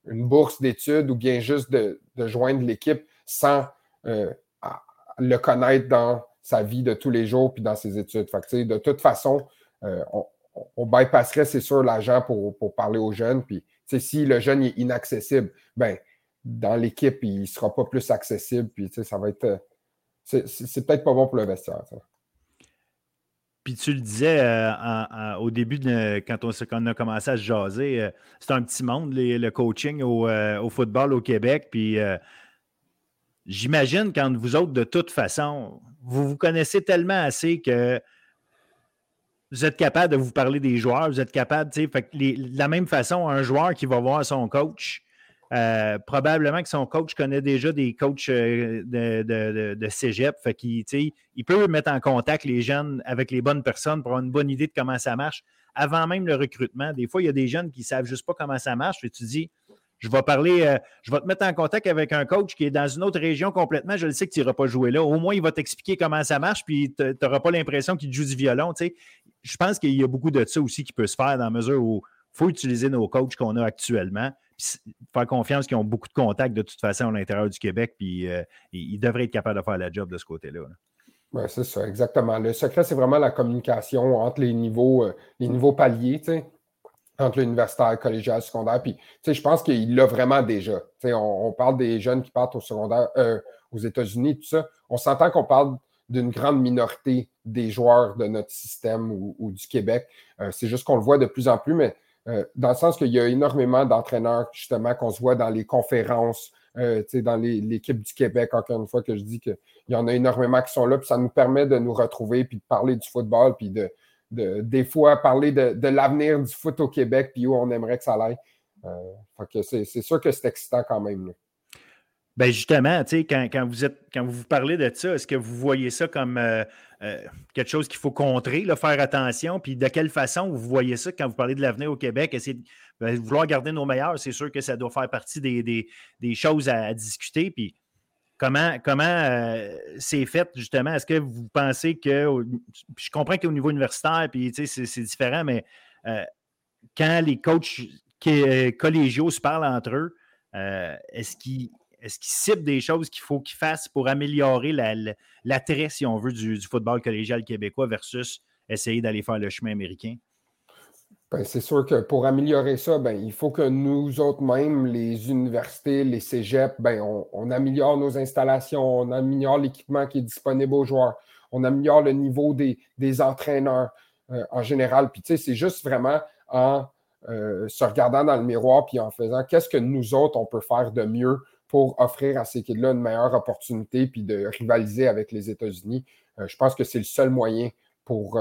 une bourse d'études ou bien juste de, joindre l'équipe sans le connaître dans sa vie de tous les jours puis dans ses études. de toute façon, on, bypasserait, c'est sûr, l'agent pour, parler aux jeunes. Puis, si le jeune est inaccessible, ben, dans l'équipe, il ne sera pas plus accessible. Puis, ça va être. C'est peut-être pas bon pour le vestiaire. Puis tu le disais euh, au début, quand, on, a commencé à se jaser, euh, c'est un petit monde, le coaching euh, au, football au Québec. Puis j'imagine quand vous autres, de toute façon, vous vous connaissez tellement assez que vous êtes capable de vous parler des joueurs, vous êtes capable, tu sais, de la même façon, un joueur qui va voir son coach, euh, probablement que son coach connaît déjà des coachs euh, de, de, cégep. Fait qu'il il peut mettre en contact les jeunes avec les bonnes personnes pour avoir une bonne idée de comment ça marche avant même le recrutement. Des fois, il y a des jeunes qui ne savent juste pas comment ça marche. Et tu dis, je vais parler, euh, je vais te mettre en contact avec un coach qui est dans une autre région complètement. Je le sais que tu n'iras pas jouer là. Au moins, il va t'expliquer comment ça marche, puis tu n'auras pas l'impression qu'il joue du violon. Je pense qu'il y a beaucoup de ça aussi qui peut se faire dans la mesure où il faut utiliser nos coachs qu'on a actuellement faire confiance qu'ils ont beaucoup de contacts de toute façon à l'intérieur du Québec, puis euh, ils devraient être capables de faire la job de ce côté-là. Oui, c'est ça, exactement. Le secret, c'est vraiment la communication entre les niveaux, euh, les niveaux paliers, entre l'universitaire, collégial, secondaire. Puis, je pense qu'il l'a vraiment déjà. On, parle des jeunes qui partent au secondaire, euh, aux États-Unis, tout ça. On s'entend qu'on parle d'une grande minorité des joueurs de notre système ou, du Québec. c'est juste qu'on le voit de plus en plus, mais euh, dans le sens qu'il y a énormément d'entraîneurs, justement, qu'on se voit dans les conférences, euh, dans l'équipe du Québec, encore une fois, que je dis qu'il y en a énormément qui sont là, puis ça nous permet de nous retrouver, puis de parler du football, puis de, des fois parler de, l'avenir du foot au Québec, puis où on aimerait que ça aille. Euh, c'est sûr que c'est excitant quand même. Ben justement, quand, quand, vous êtes, quand vous parlez de ça, est-ce que vous voyez ça comme euh, euh, quelque chose qu'il faut contrer, faire attention? Puis de quelle façon vous voyez ça quand vous parlez de l'avenir au Québec? Essayer de ben, vouloir garder nos meilleurs, c'est sûr que ça doit faire partie des, choses à, discuter. Puis comment, euh, c'est fait justement? Est-ce que vous pensez que. Je comprends qu'au niveau universitaire, puis c'est différent, mais quand les coachs collégiaux se parlent entre eux, est-ce qu'ils est-ce qu'il cible des choses qu'il faut qu'il fasse pour améliorer l'attrait, si on veut, du, football collégial québécois versus essayer d'aller faire le chemin américain? Ben, c'est sûr que pour améliorer ça, ben, il faut que nous autres mêmes, les universités, les cégeps, ben, on, améliore nos installations, on améliore l'équipement qui est disponible aux joueurs, on améliore le niveau des, entraîneurs euh, en général. Puis, tu sais, c'est juste vraiment en euh, se regardant dans le miroir puis en faisant qu'est-ce que nous autres, on peut faire de mieux pour offrir à ces kids-là une meilleure opportunité puis de rivaliser avec les États-Unis. Euh, je pense que c'est le seul moyen pour,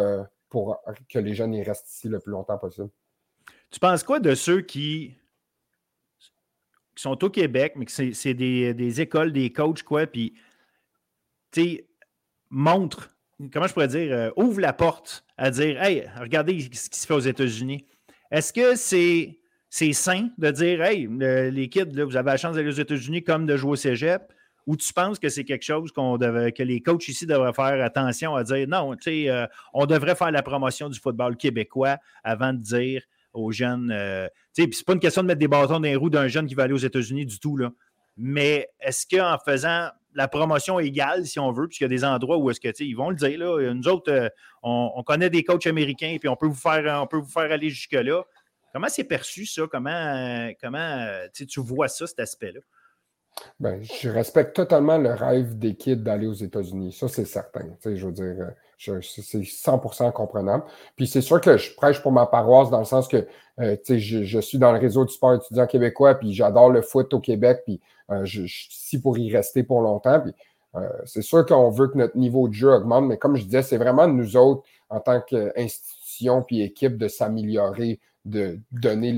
pour que les jeunes y restent ici le plus longtemps possible. Tu penses quoi de ceux qui, sont au Québec, mais que c'est des, écoles, des coachs, quoi, puis, tu montrent, comment je pourrais dire, euh, ouvre la porte à dire, hey, regardez ce qui se fait aux États-Unis. Est-ce que c'est c'est sain de dire Hey, les kids, vous avez la chance d'aller aux États-Unis comme de jouer au cégep, ou tu penses que c'est quelque chose devait, que les coachs ici devraient faire attention à dire non, tu sais, euh, on devrait faire la promotion du football québécois avant de dire aux jeunes. Euh, tu sais, c'est pas une question de mettre des bâtons dans les roues d'un jeune qui va aller aux États-Unis du tout, là. Mais est-ce qu'en faisant la promotion égale, si on veut, puisqu'il y a des endroits où est-ce que, ils vont le dire, là, nous autres, euh, on, on, connaît des coachs américains, puis on peut vous faire, on peut vous faire aller jusque-là. Comment c'est perçu ça? Comment, euh, comment tu vois ça, cet aspect-là? Ben, je respecte totalement le rêve des kids d'aller aux États-Unis. Ça, c'est certain. Je veux dire, euh, c'est 100% comprenable. Puis c'est sûr que je prêche pour ma paroisse dans le sens que je, je, suis dans le réseau du sport étudiant québécois, puis j'adore le foot au Québec, puis je, suis ici pour y rester pour longtemps. Puis c'est sûr qu'on veut que notre niveau de jeu augmente, mais comme je disais, c'est vraiment nous autres, en tant qu'institution puis équipe, de s'améliorer, de donner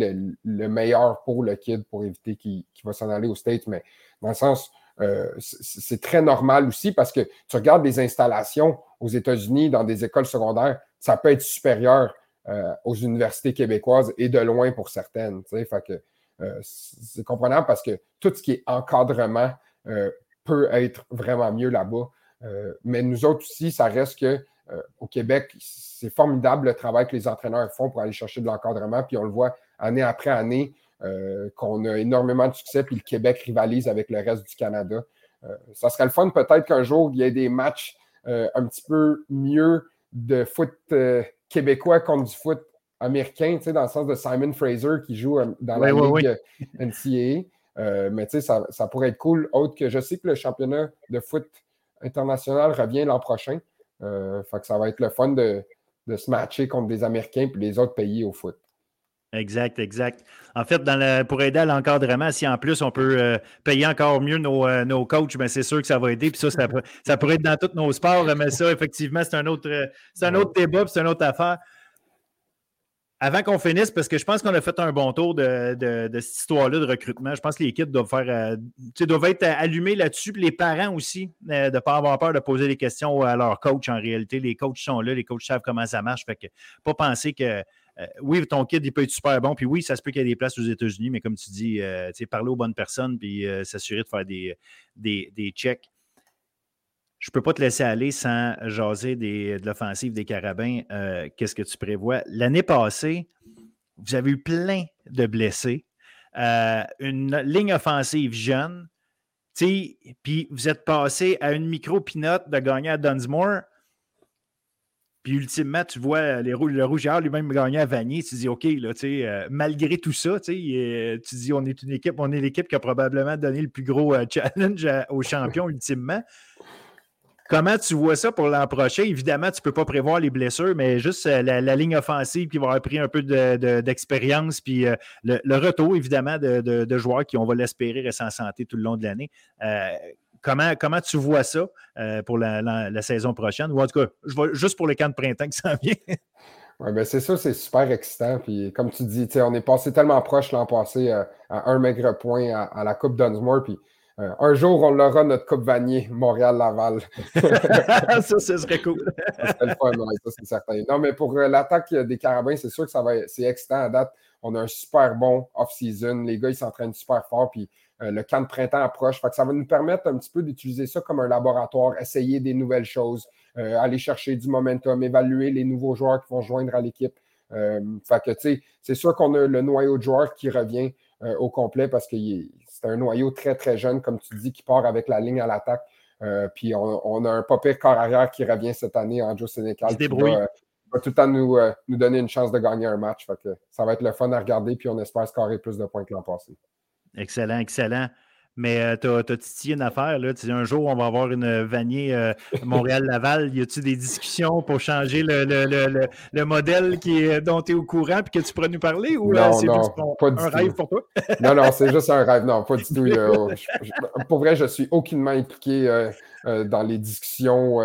le, meilleur pour le kid pour éviter qu'il va s'en aller aux States. Mais dans le sens, euh, c'est très normal aussi parce que tu regardes des installations aux États-Unis dans des écoles secondaires, ça peut être supérieur euh, aux universités québécoises et de loin pour certaines. Euh, c'est comprenable parce que tout ce qui est encadrement peut être vraiment mieux là-bas. mais nous autres aussi, ça reste que au Québec, c'est formidable le travail que les entraîneurs font pour aller chercher de l'encadrement, puis on le voit année après année. Euh, qu'on a énormément de succès, puis le Québec rivalise avec le reste du Canada. Euh, ça serait le fun peut-être qu'un jour, il y ait des matchs euh, un petit peu mieux de foot québécois contre du foot américain, dans le sens de Simon Fraser qui joue dans la Ligue NCAA. mais tu sais, ça, pourrait être cool. Autre que je sais que le championnat de foot international revient l'an prochain. Fait que ça va être le fun de, de se matcher contre des Américains et les autres pays au foot. Exact, exact. En fait, dans pour aider à l'encadrement, si en plus on peut euh, payer encore mieux nos, euh, nos coachs, ben c'est sûr que ça va aider. Puis ça, ça, pourrait être dans tous nos sports, mais ça, effectivement, c'est un autre, euh, c'est un autre débat, c'est une autre affaire. Avant qu'on finisse, parce que je pense qu'on a fait un bon tour de, cette histoire-là de recrutement, je pense que l'équipe doit faire, doivent être allumés là-dessus, les parents aussi, de ne pas avoir peur de poser des questions à leur coach en réalité. Les coachs sont là, les coachs savent comment ça marche. Fait que pas penser que euh, oui, ton kid, il peut être super bon. Puis oui, ça se peut qu'il y ait des places aux États-Unis, mais comme tu dis, euh, parler aux bonnes personnes puis euh, s'assurer de faire des, des, checks. Je ne peux pas te laisser aller sans jaser de l'offensive des Carabins. Qu'est-ce que tu prévois? L'année passée, vous avez eu plein de blessés. une ligne offensive jeune. Puis vous êtes passé à une micro-pinote de gagner à Dunsmore. Puis ultimement, tu vois les le Rougeard lui-même gagner à Vanier. Tu dis, OK, là, euh, malgré tout ça, tu dis, on est une équipe, on est l'équipe qui a probablement donné le plus gros euh, challenge aux champions ultimement. Comment tu vois ça pour l'an prochain? Évidemment, tu ne peux pas prévoir les blessures, mais juste euh, la, ligne offensive qui va avoir pris un peu d'expérience, puis le, retour, évidemment, de, joueurs qui, on va l'espérer, restent en santé tout le long de l'année. Comment, comment tu vois ça euh, pour la, saison prochaine? Ou en tout cas, juste pour le camp de printemps que ça vient. oui, ben c'est ça, c'est super excitant. Puis comme tu dis, on est passé tellement proche l'an passé euh, à un maigre point à, la Coupe Dunsmore. Euh, un jour, on l'aura notre Coupe Vanier, Montréal-Laval. ça, ce serait cool. c'est le fun, ça, c'est certain. Non, mais pour l'attaque des Carabins, c'est sûr que ça va c'est excitant à date. On a un super bon off-season. Les gars, ils s'entraînent super fort. Puis euh, le camp de printemps approche. ça va nous permettre un petit peu d'utiliser ça comme un laboratoire, essayer des nouvelles choses, euh, aller chercher du momentum, évaluer les nouveaux joueurs qui vont joindre à l'équipe. Euh, c'est sûr qu'on a le noyau de joueurs qui revient au complet parce que c'est un noyau très, très jeune, comme tu dis, qui part avec la ligne à l'attaque. puis on, a un papier corps arrière qui revient cette année en Joe Sénécal. Qui va, tout le temps nous, nous, donner une chance de gagner un match. ça va être le fun à regarder, puis on espère scorer plus de points que l'an passé. Excellent, excellent. Mais tu as, titillé une affaire. Là. Tu un jour, on va avoir une Vanier euh, Montréal-Laval. Y a-tu des discussions pour changer le, le, le, modèle qui est, dont tu es au courant et que tu pourrais nous parler? Ou non, c'est juste un rêve pour toi? non, non, c'est juste un rêve. Non, pas du tout. pour vrai, je suis aucunement impliqué euh, euh, dans les discussions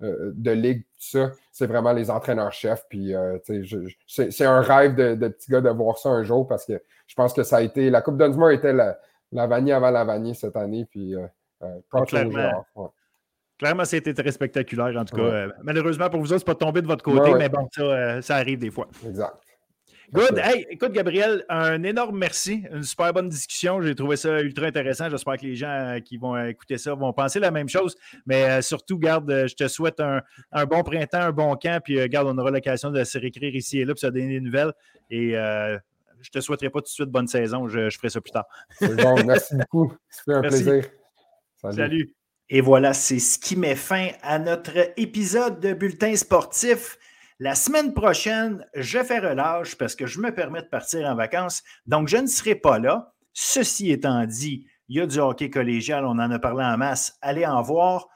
de ligue, tout ça. C'est vraiment les entraîneurs-chefs. Puis, c'est un rêve de, de, petit gars de voir ça un jour parce que je pense que ça a été. La Coupe Dunsmore était la, la vanille avant la vanille cette année. Puis, euh, euh clairement, clairement, c'était très spectaculaire, en tout cas. Euh, malheureusement, pour vous autres, c'est pas tombé de votre côté, mais bon, ça, ça arrive des fois. Exact. Good. Hey, écoute, Gabriel, un énorme merci. Une super bonne discussion. J'ai trouvé ça ultra intéressant. J'espère que les gens qui vont écouter ça vont penser la même chose. Mais surtout, garde, je te souhaite un, un, bon printemps, un bon camp. Puis, garde, on aura l'occasion de se réécrire ici et là, puis ça donner des nouvelles. Et je te souhaiterais pas tout de suite bonne saison. Je, ferai ça plus tard. bon, merci beaucoup. C'était un plaisir. Salut. Et voilà, c'est ce qui met fin à notre épisode de Bulletin sportif. La semaine prochaine, je fais relâche parce que je me permets de partir en vacances. Donc, je ne serai pas là. Ceci étant dit, il y a du hockey collégial, on en a parlé en masse. Allez en voir.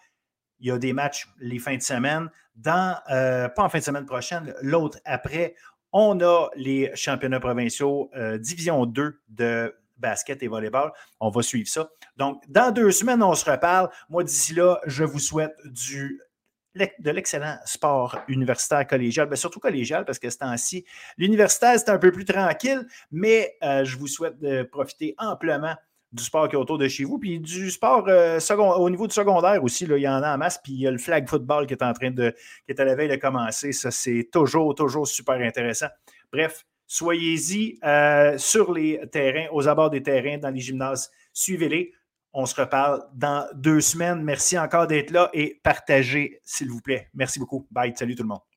Il y a des matchs les fins de semaine. Dans, euh, pas en fin de semaine prochaine, l'autre après, on a les championnats provinciaux euh, Division 2 de basket et volleyball. On va suivre ça. Donc, dans deux semaines, on se reparle. Moi, d'ici là, je vous souhaite de l'excellent sport universitaire collégial, bien, surtout collégial, parce que ce temps-ci, l'universitaire, c'est un peu plus tranquille, mais euh, je vous souhaite de profiter amplement du sport qui est autour de chez vous, puis du sport euh, au niveau du secondaire aussi, là, il y en a en masse, puis il y a le flag football qui est en train de, qui est à la veille de commencer. Ça, c'est toujours, toujours super intéressant. Bref, soyez-y euh, sur les terrains, aux abords des terrains, dans les gymnases. Suivez-les. On se reparle dans deux semaines. Merci encore d'être là et partagez, s'il vous plaît. Merci beaucoup. Bye. Salut tout le monde.